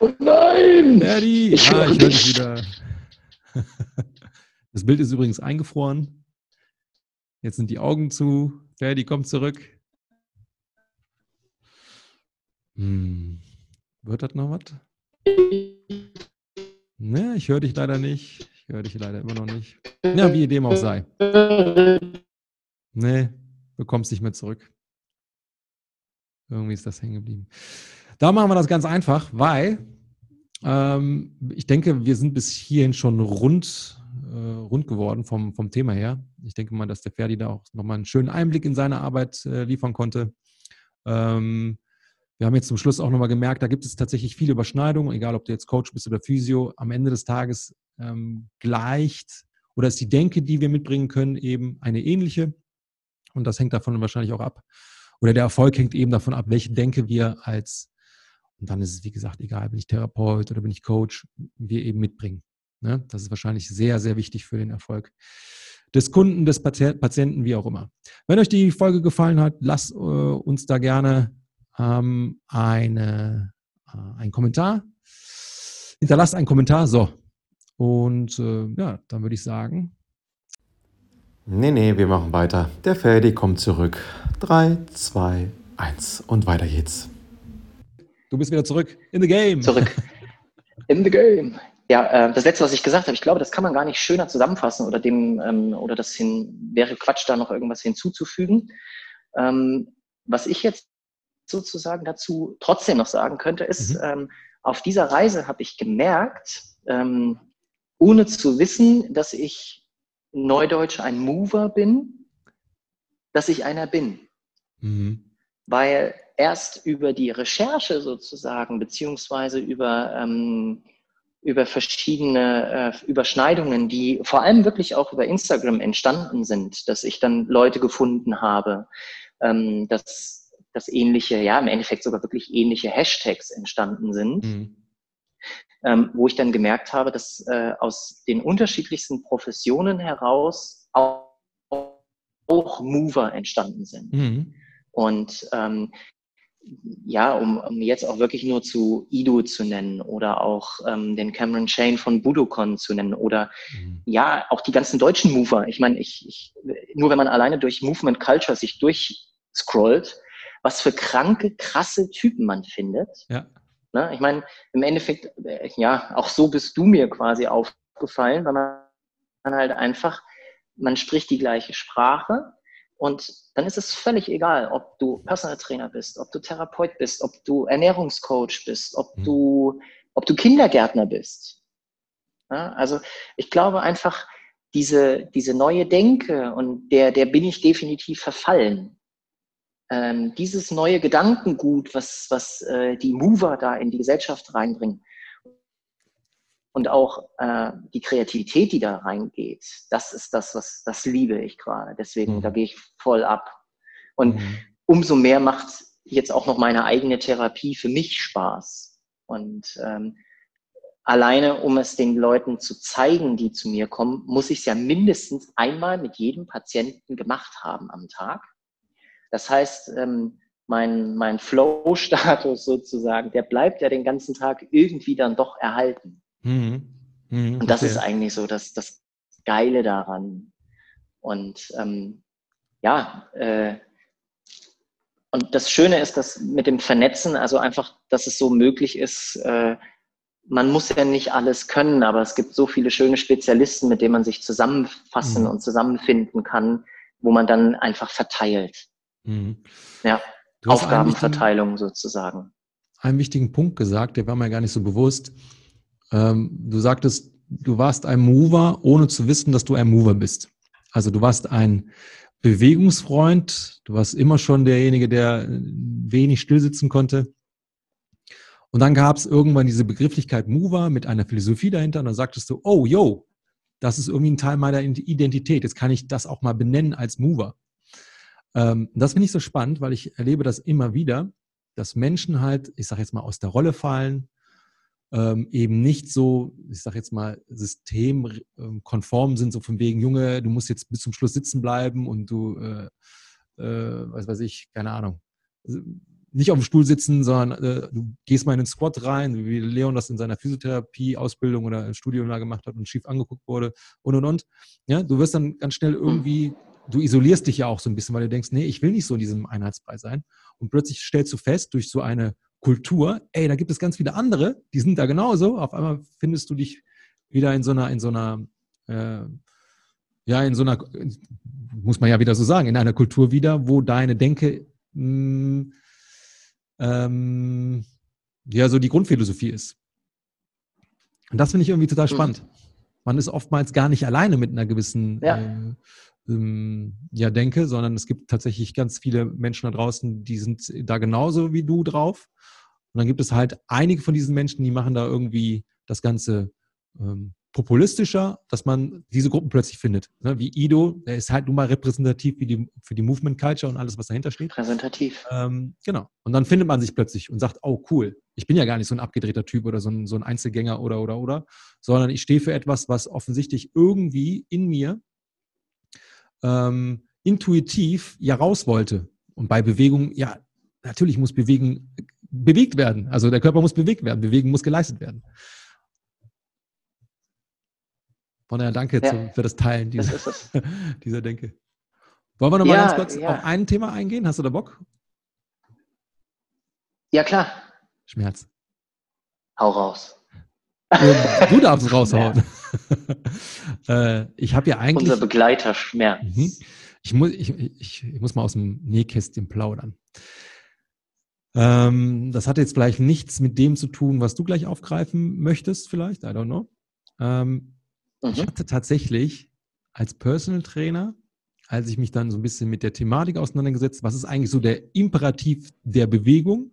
Oh nein! Daddy! Ich, ah, ich höre dich wieder. Das Bild ist übrigens eingefroren. Jetzt sind die Augen zu. Ferdi kommt zurück. Hm. Wird das noch was? Ne, ich höre dich leider nicht. Ich höre dich leider immer noch nicht. Ja, wie dem auch sei. Ne, du kommst nicht mehr zurück. Irgendwie ist das hängen geblieben. Da machen wir das ganz einfach, weil ähm, ich denke, wir sind bis hierhin schon rund, äh, rund geworden vom, vom Thema her. Ich denke mal, dass der Ferdi da auch nochmal einen schönen Einblick in seine Arbeit äh, liefern konnte. Ähm, wir haben jetzt zum Schluss auch nochmal gemerkt, da gibt es tatsächlich viele Überschneidungen, egal ob du jetzt Coach bist oder Physio. Am Ende des Tages ähm, gleicht oder ist die Denke, die wir mitbringen können, eben eine ähnliche. Und das hängt davon wahrscheinlich auch ab, oder der Erfolg hängt eben davon ab, welche Denke wir als, und dann ist es wie gesagt egal, bin ich Therapeut oder bin ich Coach, wir eben mitbringen. Ne? Das ist wahrscheinlich sehr, sehr wichtig für den Erfolg des Kunden, des Patienten, wie auch immer. Wenn euch die Folge gefallen hat, lasst äh, uns da gerne ähm, eine, äh, einen Kommentar. Hinterlasst einen Kommentar. So. Und äh, ja, dann würde ich sagen, Nee, nee, wir machen weiter. Der Ferdi kommt zurück. 3, 2, 1 und weiter geht's. Du bist wieder zurück in the game. Zurück. In the game. Ja, äh, das letzte, was ich gesagt habe, ich glaube, das kann man gar nicht schöner zusammenfassen oder dem ähm, oder das hin, wäre Quatsch, da noch irgendwas hinzuzufügen. Ähm, was ich jetzt sozusagen dazu trotzdem noch sagen könnte, ist, mhm. ähm, auf dieser Reise habe ich gemerkt, ähm, ohne zu wissen, dass ich Neudeutsch ein Mover bin, dass ich einer bin. Mhm. weil erst über die Recherche sozusagen, beziehungsweise über, ähm, über verschiedene äh, Überschneidungen, die vor allem wirklich auch über Instagram entstanden sind, dass ich dann Leute gefunden habe, ähm, dass, dass ähnliche, ja, im Endeffekt sogar wirklich ähnliche Hashtags entstanden sind. Mhm. Ähm, wo ich dann gemerkt habe, dass äh, aus den unterschiedlichsten Professionen heraus auch, auch Mover entstanden sind. Mhm. Und ähm, ja, um, um jetzt auch wirklich nur zu Ido zu nennen oder auch ähm, den Cameron Shane von Budokon zu nennen oder mhm. ja, auch die ganzen deutschen Mover. Ich meine, ich, ich, nur wenn man alleine durch Movement Culture sich durchscrollt, was für kranke, krasse Typen man findet. Ja. Ne? Ich meine, im Endeffekt, äh, ja, auch so bist du mir quasi aufgefallen, weil man halt einfach, man spricht die gleiche Sprache, und dann ist es völlig egal, ob du Personal Trainer bist, ob du Therapeut bist, ob du Ernährungscoach bist, ob mhm. du, ob du Kindergärtner bist. Ja, also ich glaube einfach, diese, diese neue Denke und der, der bin ich definitiv verfallen. Ähm, dieses neue Gedankengut, was, was äh, die Mover da in die Gesellschaft reinbringen, und auch äh, die Kreativität, die da reingeht, das ist das, was das liebe ich gerade. Deswegen, mhm. da gehe ich voll ab. Und mhm. umso mehr macht jetzt auch noch meine eigene Therapie für mich Spaß. Und ähm, alleine, um es den Leuten zu zeigen, die zu mir kommen, muss ich es ja mindestens einmal mit jedem Patienten gemacht haben am Tag. Das heißt, ähm, mein, mein Flow-Status sozusagen, der bleibt ja den ganzen Tag irgendwie dann doch erhalten. Mhm. Mhm, und das ist eigentlich so das, das Geile daran. Und ähm, ja, äh, und das Schöne ist, dass mit dem Vernetzen, also einfach, dass es so möglich ist, äh, man muss ja nicht alles können, aber es gibt so viele schöne Spezialisten, mit denen man sich zusammenfassen mhm. und zusammenfinden kann, wo man dann einfach verteilt. Mhm. Ja, Aufgabenverteilung sozusagen. Einen wichtigen Punkt gesagt, der war mir gar nicht so bewusst. Ähm, du sagtest, du warst ein Mover, ohne zu wissen, dass du ein Mover bist. Also du warst ein Bewegungsfreund, du warst immer schon derjenige, der wenig stillsitzen konnte. Und dann gab es irgendwann diese Begrifflichkeit Mover mit einer Philosophie dahinter und dann sagtest du, oh, yo, das ist irgendwie ein Teil meiner Identität. Jetzt kann ich das auch mal benennen als Mover. Ähm, das finde ich so spannend, weil ich erlebe das immer wieder, dass Menschen halt, ich sage jetzt mal, aus der Rolle fallen, ähm, eben nicht so, ich sage jetzt mal, systemkonform sind, so von wegen, Junge, du musst jetzt bis zum Schluss sitzen bleiben und du, äh, äh, was weiß ich, keine Ahnung, also, nicht auf dem Stuhl sitzen, sondern äh, du gehst mal in den Squat rein, wie Leon das in seiner Physiotherapie-Ausbildung oder Studium da gemacht hat und schief angeguckt wurde und und und. Ja, du wirst dann ganz schnell irgendwie, du isolierst dich ja auch so ein bisschen, weil du denkst, nee, ich will nicht so in diesem Einheitsbrei sein. Und plötzlich stellst du fest, durch so eine Kultur, ey, da gibt es ganz viele andere, die sind da genauso. Auf einmal findest du dich wieder in so einer, in so einer, äh, ja, in so einer, muss man ja wieder so sagen, in einer Kultur wieder, wo deine Denke mh, mm, ähm, ja so die Grundphilosophie ist. Und das finde ich irgendwie total mhm. spannend. Man ist oftmals gar nicht alleine mit einer gewissen ja. äh, ähm, ja, denke, sondern es gibt tatsächlich ganz viele Menschen da draußen, die sind da genauso wie du drauf. Und dann gibt es halt einige von diesen Menschen, die machen da irgendwie das Ganze ähm, populistischer, dass man diese Gruppen plötzlich findet. Ne? Wie Ido, der ist halt nun mal repräsentativ für die, für die Movement Culture und alles, was dahinter steht. Repräsentativ. Ähm, genau. Und dann findet man sich plötzlich und sagt, oh cool, ich bin ja gar nicht so ein abgedrehter Typ oder so ein, so ein Einzelgänger oder oder oder, sondern ich stehe für etwas, was offensichtlich irgendwie in mir ähm, intuitiv ja raus wollte. Und bei Bewegung, ja, natürlich muss Bewegung bewegt werden. Also der Körper muss bewegt werden, Bewegung muss geleistet werden. Von daher danke ja. zu, für das Teilen dieser, das dieser Denke. Wollen wir nochmal ja, ganz kurz ja. auf ein Thema eingehen? Hast du da Bock? Ja, klar. Schmerz. Hau raus. Du darfst raushauen. äh, ich habe ja eigentlich. Unser Begleiter Schmerz. Mhm. Ich, muss, ich, ich, ich, muss mal aus dem Nähkästchen plaudern. Ähm, das hat jetzt vielleicht nichts mit dem zu tun, was du gleich aufgreifen möchtest, vielleicht. I don't know. Ähm, mhm. Ich hatte tatsächlich als Personal Trainer als ich mich dann so ein bisschen mit der Thematik auseinandergesetzt, was ist eigentlich so der Imperativ der Bewegung?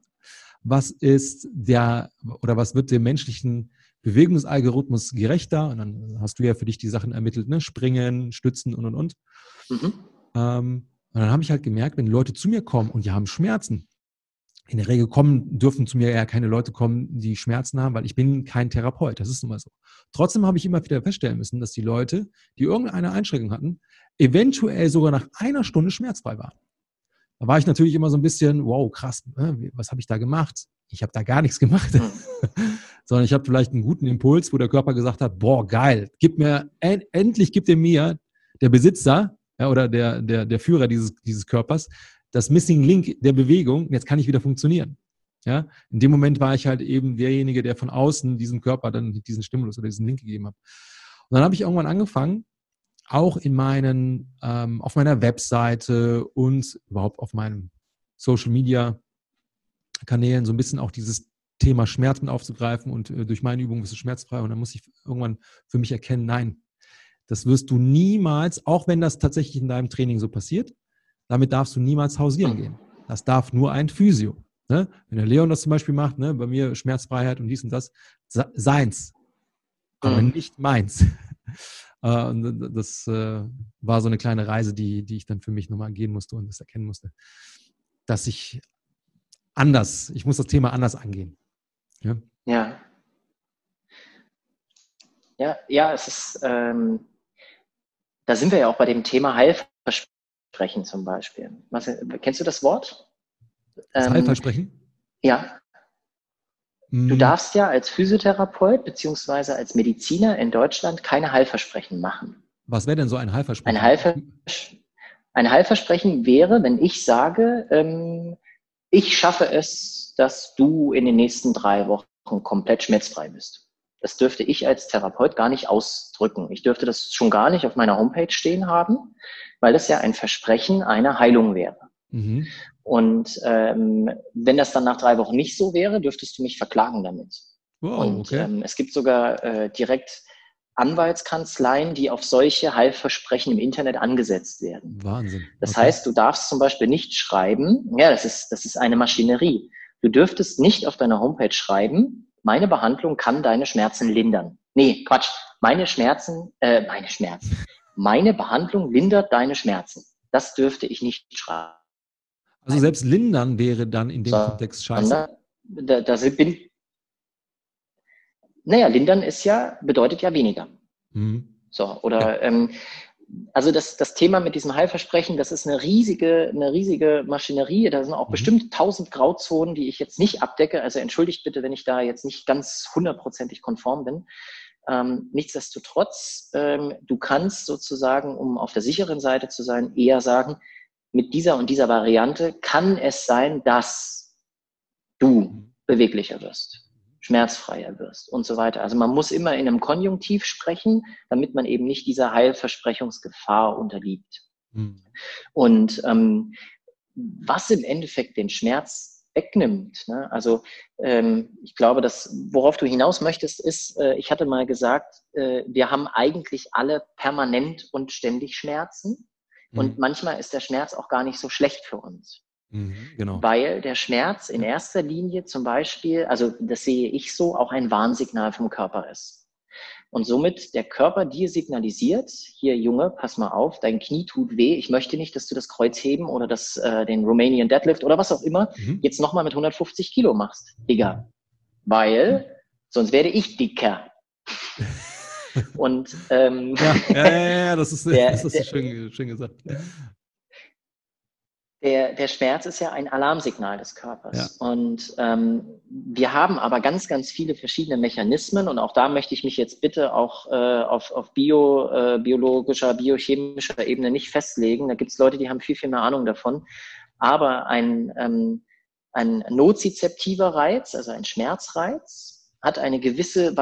Was ist der oder was wird dem menschlichen Bewegungsalgorithmus gerechter? Und dann hast du ja für dich die Sachen ermittelt, ne? Springen, Stützen und und und. Mhm. Ähm, und dann habe ich halt gemerkt, wenn Leute zu mir kommen und die haben Schmerzen, in der Regel kommen, dürfen zu mir eher keine Leute kommen, die Schmerzen haben, weil ich bin kein Therapeut. Das ist nun mal so. Trotzdem habe ich immer wieder feststellen müssen, dass die Leute, die irgendeine Einschränkung hatten, eventuell sogar nach einer Stunde schmerzfrei waren. Da war ich natürlich immer so ein bisschen, wow, krass, ne? was habe ich da gemacht? Ich habe da gar nichts gemacht, hm. sondern ich habe vielleicht einen guten Impuls, wo der Körper gesagt hat, boah, geil, gib mir, endlich gibt er mir, der Besitzer ja, oder der, der, der Führer dieses, dieses Körpers, das Missing Link der Bewegung, jetzt kann ich wieder funktionieren. Ja, in dem Moment war ich halt eben derjenige, der von außen diesem Körper dann diesen Stimulus oder diesen Link gegeben hat. Und dann habe ich irgendwann angefangen, auch in meinen, ähm, auf meiner Webseite und überhaupt auf meinen Social Media Kanälen so ein bisschen auch dieses Thema Schmerz mit aufzugreifen und äh, durch meine Übung bist du schmerzfrei. Und dann muss ich irgendwann für mich erkennen, nein, das wirst du niemals, auch wenn das tatsächlich in deinem Training so passiert, damit darfst du niemals hausieren gehen. Das darf nur ein Physio. Ne? Wenn der Leon das zum Beispiel macht, ne, bei mir Schmerzfreiheit und dies und das, seins, aber mhm. nicht meins. Äh, das äh, war so eine kleine Reise, die, die ich dann für mich nochmal gehen musste und das erkennen musste, dass ich anders, ich muss das Thema anders angehen. Ja. Ja, ja, ja es ist, ähm, da sind wir ja auch bei dem Thema Heilversprechen Heilversprechen zum Beispiel. Was, kennst du das Wort? Das ähm, Heilversprechen? Ja. Du hm. darfst ja als Physiotherapeut beziehungsweise als Mediziner in Deutschland keine Heilversprechen machen. Was wäre denn so ein Heilversprechen? Ein, Heilver ein Heilversprechen wäre, wenn ich sage, ähm, ich schaffe es, dass du in den nächsten drei Wochen komplett schmerzfrei bist. Das dürfte ich als Therapeut gar nicht ausdrücken. Ich dürfte das schon gar nicht auf meiner Homepage stehen haben, weil das ja ein Versprechen einer Heilung wäre. Mhm. Und ähm, wenn das dann nach drei Wochen nicht so wäre, dürftest du mich verklagen damit. Wow, und okay. ähm, es gibt sogar äh, direkt Anwaltskanzleien, die auf solche Heilversprechen im Internet angesetzt werden. Wahnsinn. Das okay. heißt, du darfst zum Beispiel nicht schreiben, ja, das ist, das ist eine Maschinerie. Du dürftest nicht auf deiner Homepage schreiben, meine Behandlung kann deine Schmerzen lindern. Nee, Quatsch. Meine Schmerzen, äh, meine Schmerzen meine Behandlung lindert deine Schmerzen. Das dürfte ich nicht schreiben. Also selbst lindern wäre dann in dem so, Kontext scheiße. Da, da bin, naja, lindern ist ja, bedeutet ja weniger. Mhm. So, oder ja. ähm, also das, das Thema mit diesem Heilversprechen, das ist eine riesige, eine riesige Maschinerie. Da sind auch mhm. bestimmt tausend Grauzonen, die ich jetzt nicht abdecke. Also entschuldigt bitte, wenn ich da jetzt nicht ganz hundertprozentig konform bin. Ähm, nichtsdestotrotz, ähm, du kannst sozusagen, um auf der sicheren Seite zu sein, eher sagen, mit dieser und dieser Variante kann es sein, dass du beweglicher wirst, schmerzfreier wirst und so weiter. Also man muss immer in einem Konjunktiv sprechen, damit man eben nicht dieser Heilversprechungsgefahr unterliegt. Mhm. Und ähm, was im Endeffekt den Schmerz wegnimmt. Ne? Also ähm, ich glaube, dass worauf du hinaus möchtest, ist, äh, ich hatte mal gesagt, äh, wir haben eigentlich alle permanent und ständig Schmerzen. Mhm. Und manchmal ist der Schmerz auch gar nicht so schlecht für uns. Mhm, genau. Weil der Schmerz in erster Linie zum Beispiel, also das sehe ich so, auch ein Warnsignal vom Körper ist und somit der Körper dir signalisiert, hier Junge, pass mal auf, dein Knie tut weh, ich möchte nicht, dass du das Kreuzheben oder das, äh, den Romanian Deadlift oder was auch immer mhm. jetzt nochmal mit 150 Kilo machst, Digga. Weil sonst werde ich dicker. Und ähm, ja, ja, ja, ja, das ist, der, das ist der, schön, schön gesagt. Der, der Schmerz ist ja ein Alarmsignal des Körpers. Ja. Und ähm, wir haben aber ganz, ganz viele verschiedene Mechanismen. Und auch da möchte ich mich jetzt bitte auch äh, auf, auf bio, äh, biologischer, biochemischer Ebene nicht festlegen. Da gibt es Leute, die haben viel, viel mehr Ahnung davon. Aber ein, ähm, ein nozizeptiver Reiz, also ein Schmerzreiz, hat eine gewisse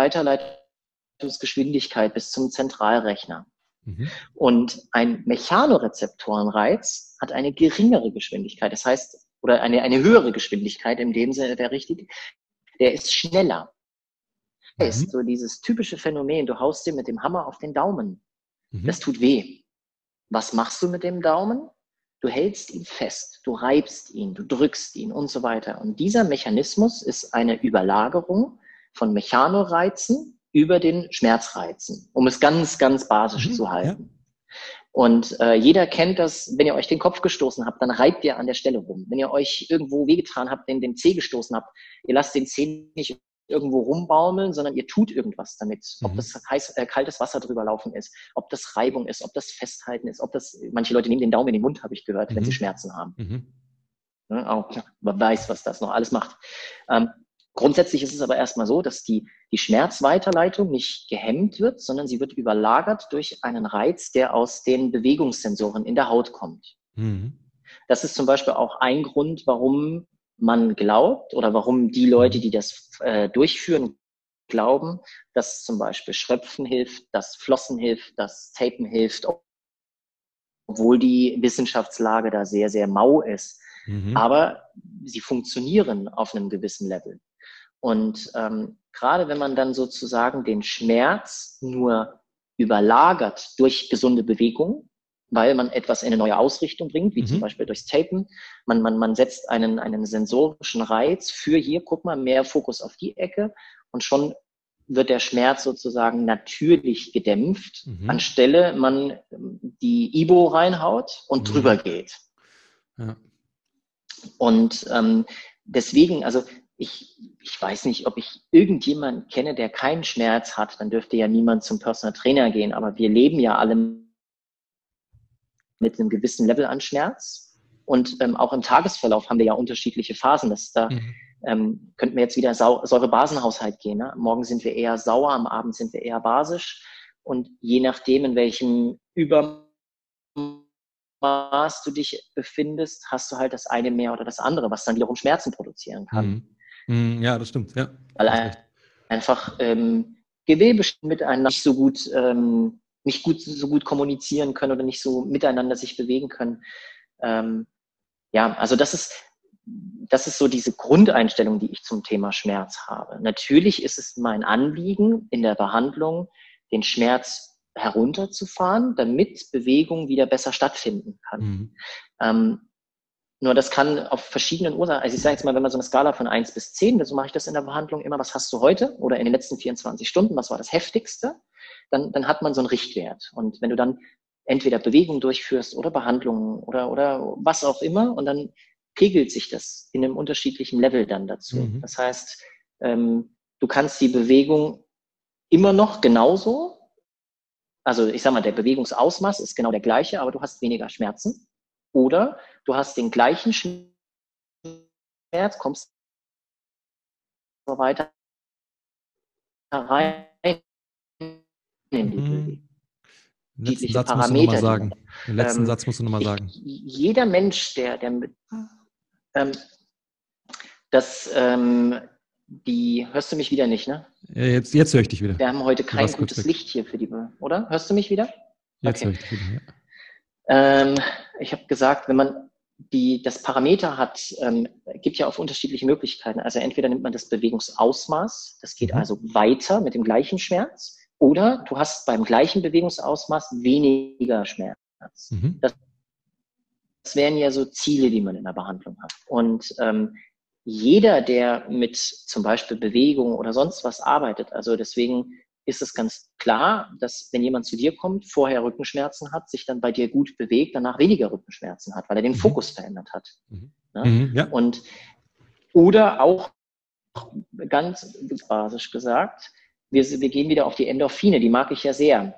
Weiterleitungsgeschwindigkeit bis zum Zentralrechner. Mhm. Und ein Mechanorezeptorenreiz hat eine geringere Geschwindigkeit. Das heißt, oder eine, eine höhere Geschwindigkeit in dem Sinne der richtig, der ist schneller. Mhm. Ist so dieses typische Phänomen, du haust dir mit dem Hammer auf den Daumen. Mhm. Das tut weh. Was machst du mit dem Daumen? Du hältst ihn fest, du reibst ihn, du drückst ihn und so weiter. Und dieser Mechanismus ist eine Überlagerung von Mechanoreizen über den Schmerzreizen, um es ganz, ganz basisch mhm, zu halten. Ja. Und äh, jeder kennt das, wenn ihr euch den Kopf gestoßen habt, dann reibt ihr an der Stelle rum. Wenn ihr euch irgendwo wehgetan habt, den, den Zeh gestoßen habt, ihr lasst den Zeh nicht irgendwo rumbaumeln, sondern ihr tut irgendwas damit. Ob mhm. das heiß, äh, kaltes Wasser drüber laufen ist, ob das Reibung ist, ob das Festhalten ist, ob das, manche Leute nehmen den Daumen in den Mund, habe ich gehört, mhm. wenn sie mhm. Schmerzen haben. Mhm. Ja, auch, man weiß, was das noch alles macht. Ähm, grundsätzlich ist es aber erstmal so, dass die, die Schmerzweiterleitung nicht gehemmt wird, sondern sie wird überlagert durch einen Reiz, der aus den Bewegungssensoren in der Haut kommt. Mhm. Das ist zum Beispiel auch ein Grund, warum man glaubt oder warum die Leute, die das äh, durchführen, glauben, dass zum Beispiel Schröpfen hilft, dass Flossen hilft, dass Tapen hilft, obwohl die Wissenschaftslage da sehr, sehr mau ist. Mhm. Aber sie funktionieren auf einem gewissen Level. Und ähm, gerade wenn man dann sozusagen den Schmerz nur überlagert durch gesunde Bewegung, weil man etwas in eine neue Ausrichtung bringt, wie mhm. zum Beispiel durchs Tapen. Man, man, man setzt einen, einen sensorischen Reiz für hier, guck mal, mehr Fokus auf die Ecke und schon wird der Schmerz sozusagen natürlich gedämpft, mhm. anstelle man die Ibo reinhaut und mhm. drüber geht. Ja. Und ähm, deswegen, also ich, ich weiß nicht, ob ich irgendjemanden kenne, der keinen Schmerz hat, dann dürfte ja niemand zum Personal Trainer gehen, aber wir leben ja alle mit einem gewissen Level an Schmerz. Und ähm, auch im Tagesverlauf haben wir ja unterschiedliche Phasen. Das, da mhm. ähm, könnten wir jetzt wieder Säurebasenhaushalt gehen. Ne? Morgen sind wir eher sauer, am Abend sind wir eher basisch. Und je nachdem, in welchem Übermaß du dich befindest, hast du halt das eine mehr oder das andere, was dann wiederum Schmerzen produzieren kann. Mhm. Mhm, ja, das stimmt. Ja. Weil ein, einfach ähm, Gewebe miteinander nicht so gut ähm, nicht gut, so gut kommunizieren können oder nicht so miteinander sich bewegen können. Ähm, ja, also das ist, das ist so diese Grundeinstellung, die ich zum Thema Schmerz habe. Natürlich ist es mein Anliegen in der Behandlung, den Schmerz herunterzufahren, damit Bewegung wieder besser stattfinden kann. Mhm. Ähm, nur das kann auf verschiedenen Ursachen, also ich sage jetzt mal, wenn man so eine Skala von eins bis zehn, so mache ich das in der Behandlung immer, was hast du heute oder in den letzten 24 Stunden, was war das Heftigste? dann, dann hat man so einen Richtwert. Und wenn du dann entweder Bewegungen durchführst oder Behandlungen oder, oder was auch immer, und dann pegelt sich das in einem unterschiedlichen Level dann dazu. Mhm. Das heißt, ähm, du kannst die Bewegung immer noch genauso, also ich sag mal, der Bewegungsausmaß ist genau der gleiche, aber du hast weniger Schmerzen. Oder du hast den gleichen Schmerz, kommst weiter rein in die mhm. Den letzten Satz musst du nochmal sagen. Den letzten ähm, Satz musst du nochmal sagen. Jeder Mensch, der, der ähm, das, ähm, die, hörst du mich wieder nicht, ne? Jetzt, jetzt höre ich dich wieder. Wir haben heute kein gutes Licht hier für die, oder? Hörst du mich wieder? Jetzt okay. höre ich dich wieder, ja. Ähm, ich habe gesagt, wenn man die, das Parameter hat, ähm, gibt ja auf unterschiedliche Möglichkeiten. Also entweder nimmt man das Bewegungsausmaß, das geht mhm. also weiter mit dem gleichen Schmerz, oder du hast beim gleichen Bewegungsausmaß weniger Schmerz. Mhm. Das, das, wären ja so Ziele, die man in der Behandlung hat. Und ähm, jeder, der mit zum Beispiel Bewegung oder sonst was arbeitet, also deswegen ist es ganz klar, dass wenn jemand zu dir kommt, vorher Rückenschmerzen hat, sich dann bei dir gut bewegt, danach weniger Rückenschmerzen hat, weil er den mhm. Fokus verändert hat. Mhm. Ja? Mhm, ja. Und oder auch ganz basisch gesagt, wir, wir gehen wieder auf die Endorphine, die mag ich ja sehr.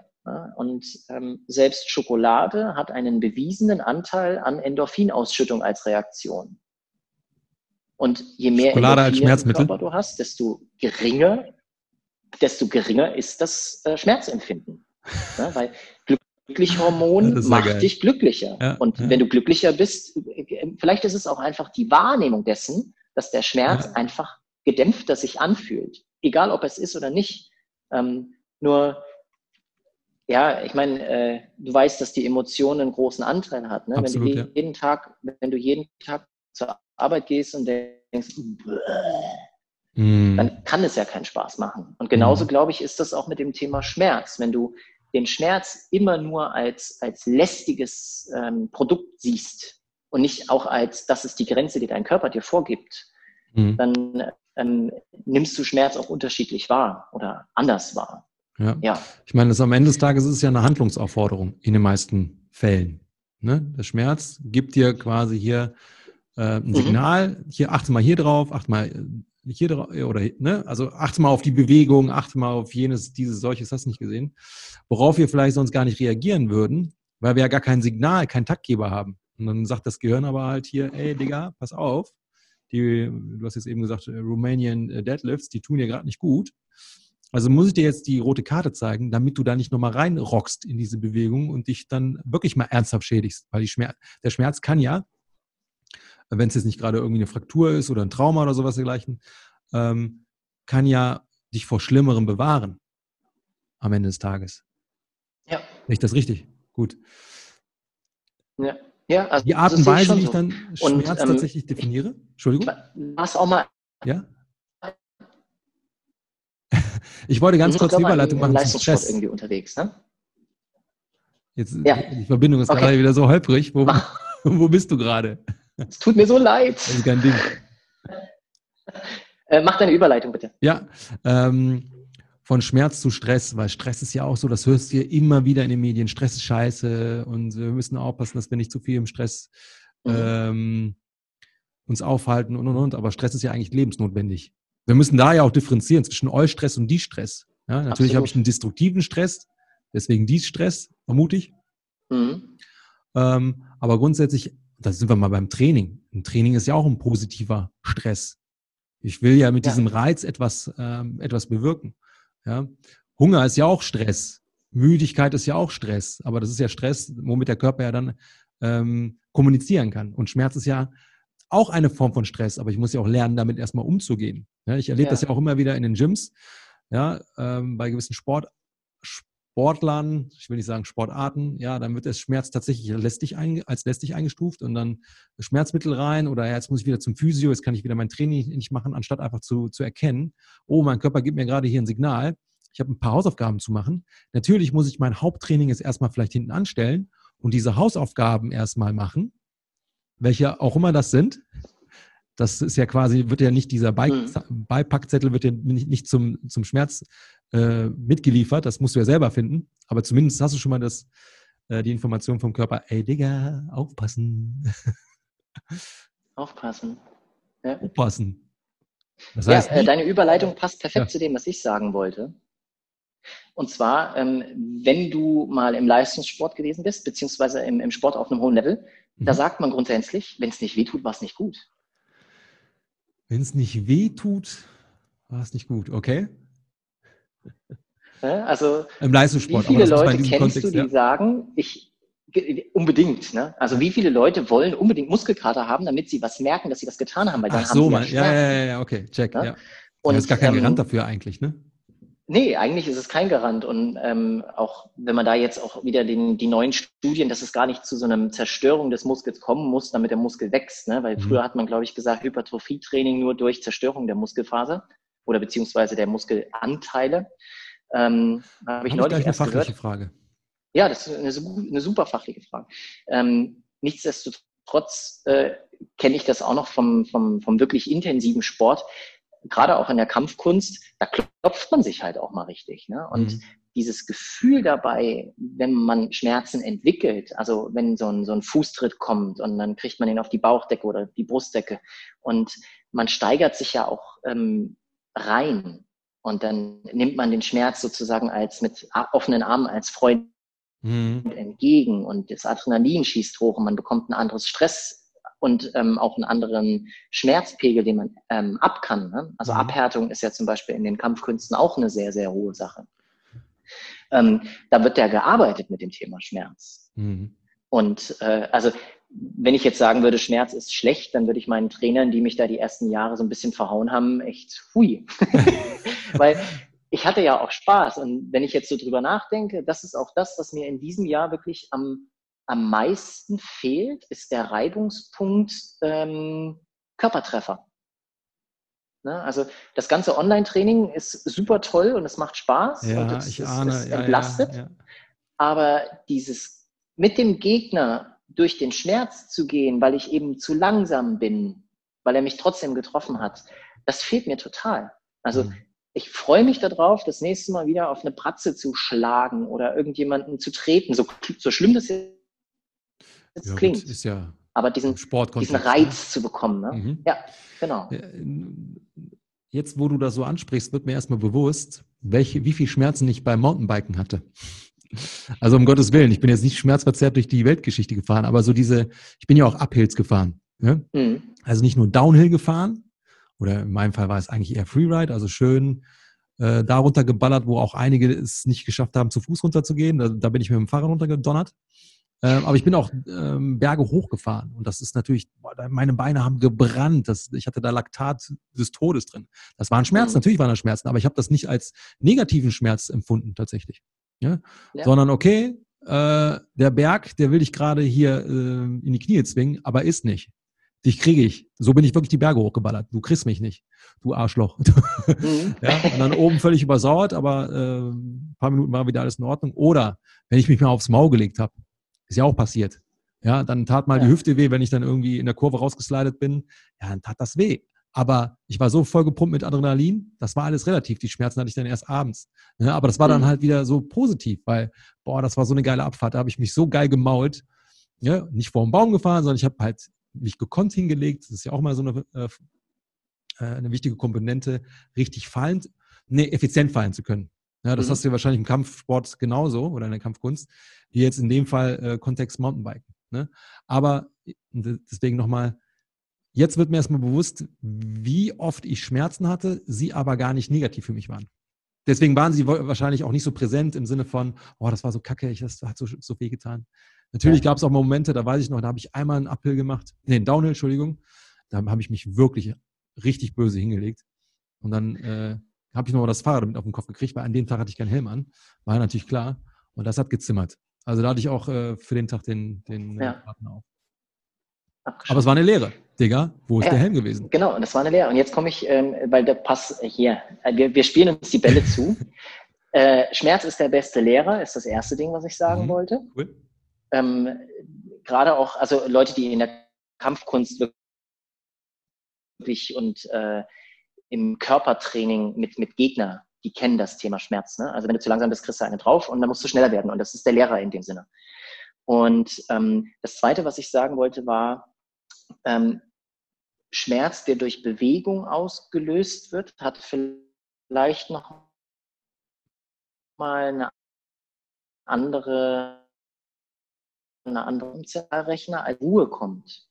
Und ähm, selbst Schokolade hat einen bewiesenen Anteil an Endorphinausschüttung als Reaktion. Und je mehr Schokolade als Schmerzmittel. Du hast, desto geringer, desto geringer ist das äh, Schmerzempfinden. Ja, weil Glücklichhormon macht geil. dich glücklicher. Ja, und ja. wenn du glücklicher bist, äh, vielleicht ist es auch einfach die Wahrnehmung dessen, dass der Schmerz einfach gedämpfter sich anfühlt egal ob es ist oder nicht. Ähm, nur, ja, ich meine, äh, du weißt, dass die Emotion einen großen Anteil hat. Ne? Absolut, wenn du jeden ja. Tag, wenn du jeden Tag zur Arbeit gehst und denkst, mm. dann kann es ja keinen Spaß machen. Und genauso, mm. glaube ich, ist das auch mit dem Thema Schmerz. Wenn du den Schmerz immer nur als, als lästiges ähm, Produkt siehst und nicht auch als, das ist die Grenze, die dein Körper dir vorgibt, mhm. dann ähm, nimmst du Schmerz auch unterschiedlich wahr oder anders wahr. Ja. ja. Ich meine, das am Ende des Tages ist es ja eine Handlungsaufforderung in den meisten Fällen. Ne? Der Schmerz gibt dir quasi hier äh, ein mhm. Signal, hier achte mal hier drauf, achte mal äh, hier drauf, oder ne, also achte mal auf die Bewegung, achte mal auf jenes, dieses, solches, hast du nicht gesehen, worauf wir vielleicht sonst gar nicht reagieren würden, weil wir ja gar kein Signal, keinen Taktgeber haben. Und dann sagt das Gehirn aber halt hier, ey Digga, pass auf, die, du hast jetzt eben gesagt, äh, Romanian äh, Deadlifts, die tun dir gerade nicht gut. Also muss ich dir jetzt die rote Karte zeigen, damit du da nicht nochmal reinrockst in diese Bewegung und dich dann wirklich mal ernsthaft schädigst. Weil Schmerz, der Schmerz kann ja, wenn es jetzt nicht gerade irgendwie eine Fraktur ist oder ein Trauma oder sowas dergleichen, ähm, kann ja dich vor Schlimmerem bewahren am Ende des Tages. Ja. Ich das richtig? Gut. Ja. Ja, also die Art und Weise, wie ich dann Schmerz und, ähm, tatsächlich definiere. Entschuldigung. Was auch mal. Ja. ich wollte ganz kurz eine Überleitung machen zum Stress. irgendwie unterwegs, ne? Jetzt, ja. Die Verbindung ist okay. gerade wieder so holprig. Wo, wo bist du gerade? Es tut mir so leid. Das ist kein Ding. Äh, mach deine Überleitung bitte. Ja, ähm, von Schmerz zu Stress, weil Stress ist ja auch so, das hörst du ja immer wieder in den Medien, Stress ist scheiße und wir müssen aufpassen, dass wir nicht zu viel im Stress mhm. ähm, uns aufhalten und und und, aber Stress ist ja eigentlich lebensnotwendig. Wir müssen da ja auch differenzieren zwischen Eustress und Die-Stress. Ja, natürlich habe ich einen destruktiven Stress, deswegen Die-Stress, vermute ich. Mhm. Ähm, aber grundsätzlich, da sind wir mal beim Training. Ein Training ist ja auch ein positiver Stress. Ich will ja mit ja. diesem Reiz etwas, ähm, etwas bewirken. Ja? Hunger ist ja auch Stress. Müdigkeit ist ja auch Stress. Aber das ist ja Stress, womit der Körper ja dann ähm, kommunizieren kann. Und Schmerz ist ja auch eine Form von Stress, aber ich muss ja auch lernen, damit erstmal umzugehen. Ja, ich erlebe ja. das ja auch immer wieder in den Gyms, ja, ähm, bei gewissen Sport, Sportlern, ich will nicht sagen Sportarten, ja, dann wird der Schmerz tatsächlich lästig ein, als lästig eingestuft und dann Schmerzmittel rein oder ja, jetzt muss ich wieder zum Physio, jetzt kann ich wieder mein Training nicht machen, anstatt einfach zu, zu erkennen, oh, mein Körper gibt mir gerade hier ein Signal, ich habe ein paar Hausaufgaben zu machen. Natürlich muss ich mein Haupttraining jetzt erstmal vielleicht hinten anstellen und diese Hausaufgaben erstmal machen, welche auch immer das sind. Das ist ja quasi, wird ja nicht dieser hm. Beipackzettel wird ja nicht, nicht zum, zum Schmerz äh, mitgeliefert. Das musst du ja selber finden. Aber zumindest hast du schon mal das, äh, die Information vom Körper, ey Digga, aufpassen. Aufpassen. Ja. Aufpassen. Das heißt, ja, äh, deine Überleitung passt perfekt ja. zu dem, was ich sagen wollte. Und zwar, ähm, wenn du mal im Leistungssport gewesen bist, beziehungsweise im, im Sport auf einem hohen Level, mhm. da sagt man grundsätzlich, wenn es nicht wehtut, war es nicht gut. Wenn es nicht wehtut, war es nicht gut, okay? Also im Leistungssport. Wie viele Leute kennst Kontext, du, die ja? sagen, ich unbedingt, ne? Also wie viele Leute wollen unbedingt Muskelkater haben, damit sie was merken, dass sie das getan haben, weil dann Ach haben so, sie man, ja, ja, ja, ja, okay, check. Ja? Ja. Und das ist gar kein ähm, Garant dafür eigentlich, ne? Nee, eigentlich ist es kein Garant. Und ähm, auch wenn man da jetzt auch wieder den, die neuen Studien, dass es gar nicht zu so einer Zerstörung des Muskels kommen muss, damit der Muskel wächst. Ne? Weil mhm. früher hat man, glaube ich, gesagt, Hypertrophietraining nur durch Zerstörung der Muskelfaser oder beziehungsweise der Muskelanteile. Ähm, Habe ich Hab neulich ich eine fachliche gehört. Frage. Ja, das ist eine, eine super fachliche Frage. Ähm, nichtsdestotrotz äh, kenne ich das auch noch vom, vom, vom wirklich intensiven Sport. Gerade auch in der Kampfkunst, da klopft man sich halt auch mal richtig. Ne? Und mhm. dieses Gefühl dabei, wenn man Schmerzen entwickelt, also wenn so ein, so ein Fußtritt kommt und dann kriegt man ihn auf die Bauchdecke oder die Brustdecke und man steigert sich ja auch ähm, rein und dann nimmt man den Schmerz sozusagen als mit offenen Armen als Freund mhm. entgegen und das Adrenalin schießt hoch und man bekommt ein anderes Stress und ähm, auch einen anderen Schmerzpegel, den man ähm, ab kann. Ne? Also mhm. Abhärtung ist ja zum Beispiel in den Kampfkünsten auch eine sehr, sehr hohe Sache. Ähm, da wird ja gearbeitet mit dem Thema Schmerz. Mhm. Und äh, also wenn ich jetzt sagen würde, Schmerz ist schlecht, dann würde ich meinen Trainern, die mich da die ersten Jahre so ein bisschen verhauen haben, echt hui. Weil ich hatte ja auch Spaß. Und wenn ich jetzt so drüber nachdenke, das ist auch das, was mir in diesem Jahr wirklich am, am meisten fehlt, ist der Reibungspunkt ähm, Körpertreffer. Ne? Also das ganze Online-Training ist super toll und es macht Spaß ja, und es, ich ahne, es ja, entlastet. Ja. Aber dieses mit dem Gegner durch den Schmerz zu gehen, weil ich eben zu langsam bin, weil er mich trotzdem getroffen hat, das fehlt mir total. Also mhm. ich freue mich darauf, das nächste Mal wieder auf eine Pratze zu schlagen oder irgendjemanden zu treten, so, so schlimm das jetzt ja, klingt. Ist ja aber diesen, diesen ne? Reiz zu bekommen. Ne? Mhm. Ja, genau. Jetzt, wo du das so ansprichst, wird mir erstmal bewusst, welche, wie viel Schmerzen ich beim Mountainbiken hatte. Also um Gottes Willen, ich bin jetzt nicht schmerzverzerrt durch die Weltgeschichte gefahren, aber so diese, ich bin ja auch Uphills gefahren. Ne? Mhm. Also nicht nur Downhill gefahren, oder in meinem Fall war es eigentlich eher Freeride, also schön äh, da runtergeballert, wo auch einige es nicht geschafft haben, zu Fuß runterzugehen. Da, da bin ich mit dem Fahrrad runtergedonnert. Ähm, aber ich bin auch ähm, Berge hochgefahren und das ist natürlich, boah, meine Beine haben gebrannt. Das, ich hatte da Laktat des Todes drin. Das waren Schmerzen, mhm. natürlich waren das Schmerzen, aber ich habe das nicht als negativen Schmerz empfunden tatsächlich. Ja? ja. Sondern okay, äh, der Berg, der will dich gerade hier äh, in die Knie zwingen, aber ist nicht. Dich kriege ich. So bin ich wirklich die Berge hochgeballert. Du kriegst mich nicht, du Arschloch. Mhm. ja, und dann oben völlig übersauert, aber äh, ein paar Minuten war wieder alles in Ordnung. Oder wenn ich mich mal aufs Maul gelegt habe, ist ja auch passiert. Ja, dann tat mal ja. die Hüfte weh, wenn ich dann irgendwie in der Kurve rausgeslidet bin. Ja, dann tat das weh. Aber ich war so voll gepumpt mit Adrenalin, das war alles relativ. Die Schmerzen hatte ich dann erst abends. Ja, aber das war dann mhm. halt wieder so positiv, weil, boah, das war so eine geile Abfahrt. Da habe ich mich so geil gemault. Ja, nicht vor dem Baum gefahren, sondern ich habe halt mich gekonnt hingelegt. Das ist ja auch mal so eine, äh, äh eine wichtige Komponente, richtig fallend, nee, effizient fallen zu können. Ja, das mhm. hast du ja wahrscheinlich im Kampfsport genauso oder in der Kampfkunst, wie jetzt in dem Fall äh, Kontext Mountainbiken. Ne? Aber deswegen nochmal, jetzt wird mir erstmal bewusst, wie oft ich Schmerzen hatte, sie aber gar nicht negativ für mich waren. Deswegen waren sie wahrscheinlich auch nicht so präsent im Sinne von, oh, das war so kacke, ich, das hat so, so weh getan. Natürlich gab es auch Momente, da weiß ich noch, da habe ich einmal einen Uphill gemacht, nee, einen Downhill, Entschuldigung. Da habe ich mich wirklich richtig böse hingelegt. Und dann äh, habe ich nochmal das Fahrrad mit auf den Kopf gekriegt, weil an dem Tag hatte ich keinen Helm an. War natürlich klar. Und das hat gezimmert. Also da hatte ich auch äh, für den Tag den, den äh, ja. Partner auf. Aber es war eine Lehre, Digga. Wo ist ja, der Helm gewesen? Genau, und das war eine Lehre. Und jetzt komme ich, ähm, weil der Pass hier, äh, wir, wir spielen uns die Bälle zu. Äh, Schmerz ist der beste Lehrer, ist das erste Ding, was ich sagen mhm. wollte. Cool. Ähm, Gerade auch, also Leute, die in der Kampfkunst wirklich und äh, im Körpertraining mit, mit Gegner, die kennen das Thema Schmerz. Ne? Also wenn du zu langsam bist, kriegst du eine drauf und dann musst du schneller werden. Und das ist der Lehrer in dem Sinne. Und ähm, das Zweite, was ich sagen wollte, war, ähm, Schmerz, der durch Bewegung ausgelöst wird, hat vielleicht noch mal eine andere, eine andere Zahlrechner als Ruhe kommt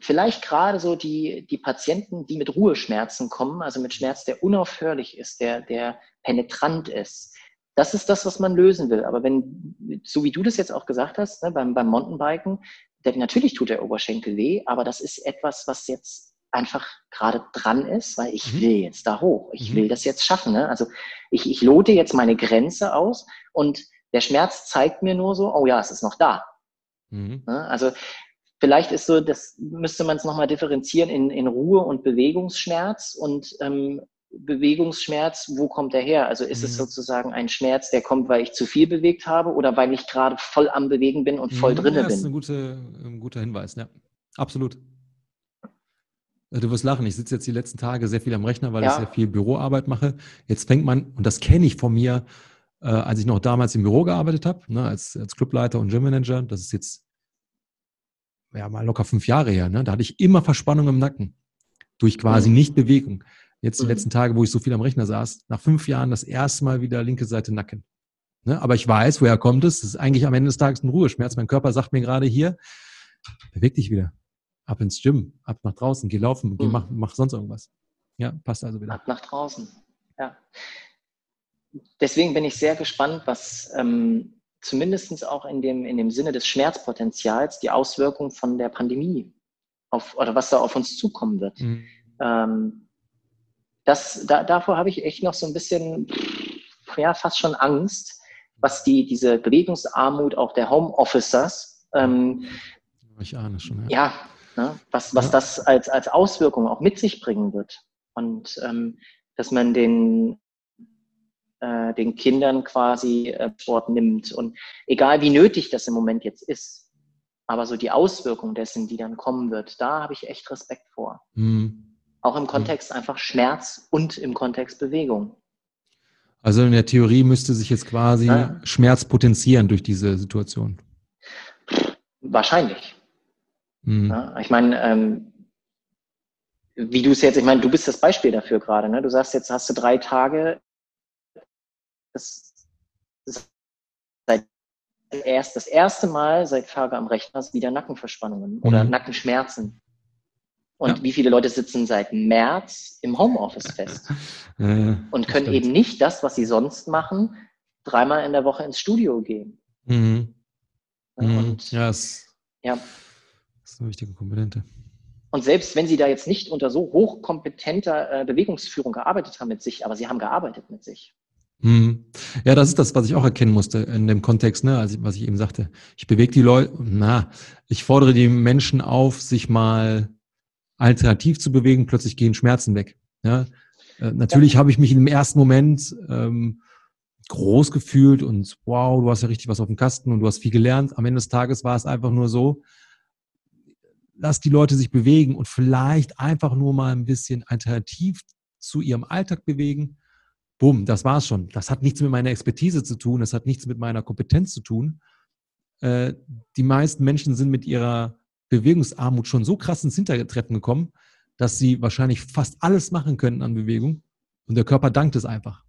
vielleicht gerade so die, die Patienten, die mit Ruheschmerzen kommen, also mit Schmerz, der unaufhörlich ist, der, der penetrant ist. Das ist das, was man lösen will. Aber wenn, so wie du das jetzt auch gesagt hast, ne, beim, beim Mountainbiken, der, natürlich tut der Oberschenkel weh, aber das ist etwas, was jetzt einfach gerade dran ist, weil ich mhm. will jetzt da hoch. Ich mhm. will das jetzt schaffen. Ne? Also ich, ich lote jetzt meine Grenze aus und der Schmerz zeigt mir nur so, oh ja, es ist noch da. Mhm. Ne? Also Vielleicht ist so, das müsste man es nochmal differenzieren in, in Ruhe und Bewegungsschmerz und ähm, Bewegungsschmerz, wo kommt der her? Also ist mhm. es sozusagen ein Schmerz, der kommt, weil ich zu viel bewegt habe oder weil ich gerade voll am Bewegen bin und voll mhm, drinne ja, bin? Das ist ein guter, ein guter Hinweis, ja. Absolut. Äh, du wirst lachen, ich sitze jetzt die letzten Tage sehr viel am Rechner, weil ja. ich sehr viel Büroarbeit mache. Jetzt fängt man, und das kenne ich von mir, äh, als ich noch damals im Büro gearbeitet habe, ne, als, als Clubleiter und Gymmanager, das ist jetzt ja mal locker fünf Jahre her, ne? da hatte ich immer Verspannung im Nacken durch quasi mhm. Nichtbewegung. Jetzt die mhm. letzten Tage, wo ich so viel am Rechner saß, nach fünf Jahren das erste Mal wieder linke Seite Nacken. Ne? Aber ich weiß, woher kommt es? Das ist eigentlich am Ende des Tages ein Ruheschmerz. Mein Körper sagt mir gerade hier, beweg dich wieder. Ab ins Gym, ab nach draußen, geh laufen, geh, mhm. mach, mach sonst irgendwas. Ja, passt also wieder. Ab nach draußen, ja. Deswegen bin ich sehr gespannt, was ähm, zumindest auch in dem, in dem Sinne des Schmerzpotenzials die Auswirkung von der Pandemie auf, oder was da auf uns zukommen wird. Mhm. Ähm, das, da, davor habe ich echt noch so ein bisschen, ja, fast schon Angst, was die, diese Bewegungsarmut auch der Homeofficers, ähm, ich ahne schon, ja. ja Ne? Was, was ja. das als, als Auswirkung auch mit sich bringen wird. Und ähm, dass man den, äh, den Kindern quasi äh, Sport nimmt. Und egal wie nötig das im Moment jetzt ist, aber so die Auswirkung dessen, die dann kommen wird, da habe ich echt Respekt vor. Mhm. Auch im Kontext mhm. einfach Schmerz und im Kontext Bewegung. Also in der Theorie müsste sich jetzt quasi ja. Schmerz potenzieren durch diese Situation. Wahrscheinlich. Mhm. Ja, ich meine, ähm, wie du es jetzt, ich meine, du bist das Beispiel dafür gerade. Ne? Du sagst, jetzt hast du drei Tage, das ist seit erst das erste Mal seit Tage am Rechner wieder Nackenverspannungen oder mhm. Nackenschmerzen. Und ja. wie viele Leute sitzen seit März im Homeoffice fest ja, und können eben nicht das, was sie sonst machen, dreimal in der Woche ins Studio gehen. Mhm. mhm. Und, ja, es, ja, das ist eine wichtige Komponente. Und selbst wenn sie da jetzt nicht unter so hochkompetenter äh, Bewegungsführung gearbeitet haben mit sich, aber sie haben gearbeitet mit sich. Mhm. Ja, das ist das, was ich auch erkennen musste in dem Kontext, ne, also was ich eben sagte. Ich bewege die Leute, na, ich fordere die Menschen auf, sich mal alternativ zu bewegen, plötzlich gehen Schmerzen weg. Ja? Äh, natürlich ja. habe ich mich im ersten Moment ähm, groß gefühlt und wow, du hast ja richtig was auf dem Kasten und du hast viel gelernt. Am Ende des Tages war es einfach nur so, lass die Leute sich bewegen und vielleicht einfach nur mal ein bisschen alternativ zu ihrem Alltag bewegen. Bumm, das war's schon. Das hat nichts mit meiner Expertise zu tun, das hat nichts mit meiner Kompetenz zu tun. Äh, die meisten Menschen sind mit ihrer Bewegungsarmut schon so krass ins Hintertreffen gekommen, dass sie wahrscheinlich fast alles machen könnten an Bewegung und der Körper dankt es einfach.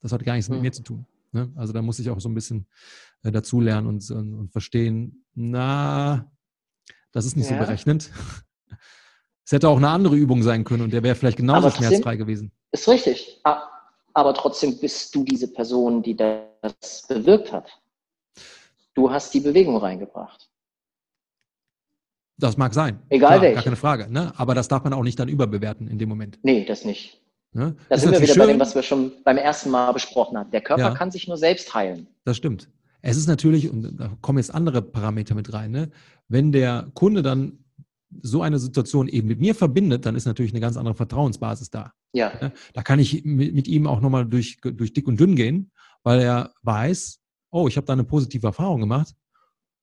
Das hat gar nichts mit mir zu tun. Ne? Also da muss ich auch so ein bisschen äh, dazulernen und, und, und, verstehen, na, das ist nicht ja. so berechnend. Es hätte auch eine andere Übung sein können und der wäre vielleicht genauso trotzdem, schmerzfrei gewesen. Ist richtig. Aber trotzdem bist du diese Person, die das bewirkt hat. Du hast die Bewegung reingebracht. Das mag sein. Egal Klar, welche. Gar keine Frage. Ne? Aber das darf man auch nicht dann überbewerten in dem Moment. Nee, das nicht. Ne? Da ist sind wir wieder schön. bei dem, was wir schon beim ersten Mal besprochen haben. Der Körper ja. kann sich nur selbst heilen. Das stimmt. Es ist natürlich, und da kommen jetzt andere Parameter mit rein, ne? wenn der Kunde dann so eine Situation eben mit mir verbindet, dann ist natürlich eine ganz andere Vertrauensbasis da. Ja. Ne? Da kann ich mit, mit ihm auch nochmal durch, durch dick und dünn gehen, weil er weiß, oh, ich habe da eine positive Erfahrung gemacht.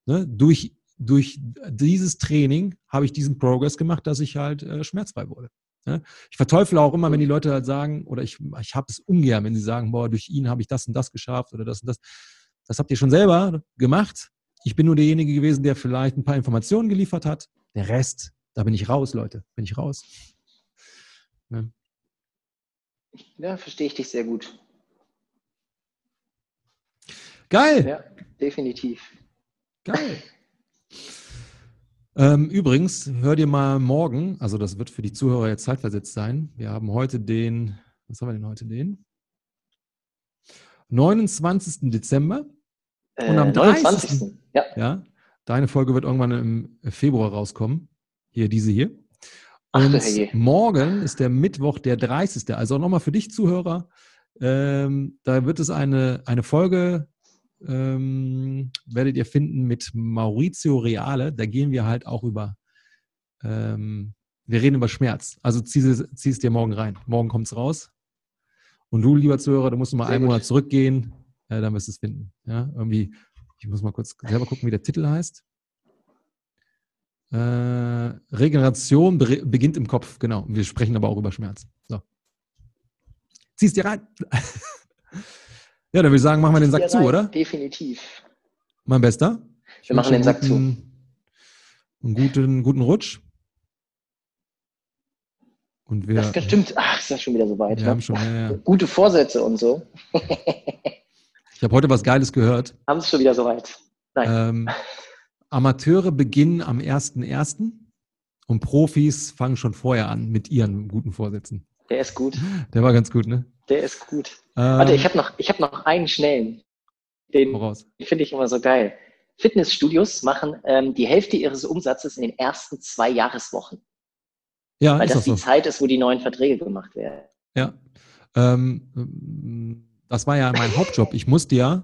Ne? Durch durch dieses Training habe ich diesen Progress gemacht, dass ich halt äh, schmerzfrei wurde. Ja? Ich verteufle auch immer, wenn die Leute halt sagen, oder ich, ich habe es ungern, wenn sie sagen, boah, durch ihn habe ich das und das geschafft oder das und das. Das habt ihr schon selber gemacht. Ich bin nur derjenige gewesen, der vielleicht ein paar Informationen geliefert hat. Der Rest, da bin ich raus, Leute, bin ich raus. Ja, ja verstehe ich dich sehr gut. Geil. Ja, definitiv. Geil. Ähm, übrigens, hör dir mal morgen, also das wird für die Zuhörer jetzt zeitversetzt sein. Wir haben heute den, was haben wir denn heute den? 29. Dezember. Äh, und am 30. Ja. ja. Deine Folge wird irgendwann im Februar rauskommen. Hier, diese hier. Und Ach, morgen ist der Mittwoch, der 30. Also nochmal für dich, Zuhörer. Ähm, da wird es eine, eine Folge ähm, werdet ihr finden mit Maurizio Reale. Da gehen wir halt auch über, ähm, wir reden über Schmerz. Also zieh, zieh es dir morgen rein. Morgen kommt es raus. Und du, lieber Zuhörer, du musst mal einen Monat zurückgehen, äh, dann wirst du es finden. Ja, irgendwie, ich muss mal kurz selber gucken, wie der Titel heißt. Äh, Regeneration beginnt im Kopf, genau. Wir sprechen aber auch über Schmerz. So. Zieh es dir rein. Ja, dann würde ich sagen, machen wir den Sack zu, oder? Definitiv. Mein Bester. Ich wir machen den Sack guten, zu. Einen guten, guten Rutsch. Und wir, das stimmt. Ach, ist das schon wieder so weit. Wir ne? haben schon, ja, ja. Gute Vorsätze und so. ich habe heute was Geiles gehört. Haben es schon wieder so weit. Nein. Ähm, Amateure beginnen am 1.1. und Profis fangen schon vorher an mit ihren guten Vorsätzen. Der ist gut. Der war ganz gut, ne? Der ist gut. Ähm, Warte, ich habe noch, hab noch einen schnellen. Den finde ich immer so geil. Fitnessstudios machen ähm, die Hälfte ihres Umsatzes in den ersten zwei Jahreswochen. Ja, Weil das, das die so. Zeit ist, wo die neuen Verträge gemacht werden. Ja. Ähm, das war ja mein Hauptjob. Ich musste ja,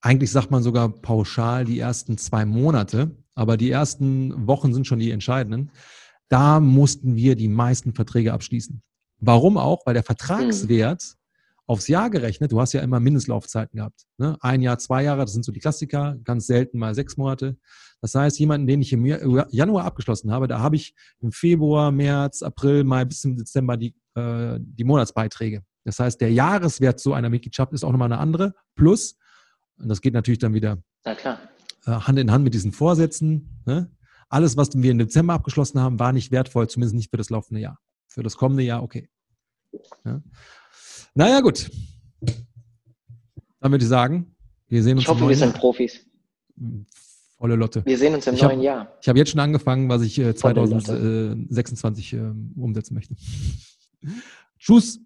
eigentlich sagt man sogar pauschal, die ersten zwei Monate aber die ersten Wochen sind schon die entscheidenden. Da mussten wir die meisten Verträge abschließen. Warum auch? Weil der Vertragswert aufs Jahr gerechnet, du hast ja immer Mindestlaufzeiten gehabt. Ne? Ein Jahr, zwei Jahre, das sind so die Klassiker, ganz selten mal sechs Monate. Das heißt, jemanden, den ich im Januar abgeschlossen habe, da habe ich im Februar, März, April, Mai bis zum Dezember die, äh, die Monatsbeiträge. Das heißt, der Jahreswert so einer Mitgliedschaft ist auch nochmal eine andere. Plus, und das geht natürlich dann wieder äh, Hand in Hand mit diesen Vorsätzen. Ne? Alles, was wir im Dezember abgeschlossen haben, war nicht wertvoll, zumindest nicht für das laufende Jahr. Für das kommende Jahr, okay. Ja? Naja, gut. Dann würde ich sagen, wir sehen uns. Ich hoffe, wir sind Profis. Volle Lotte. Wir sehen uns im ich neuen hab, Jahr. Ich habe jetzt schon angefangen, was ich äh, 2026 äh, umsetzen möchte. Tschüss.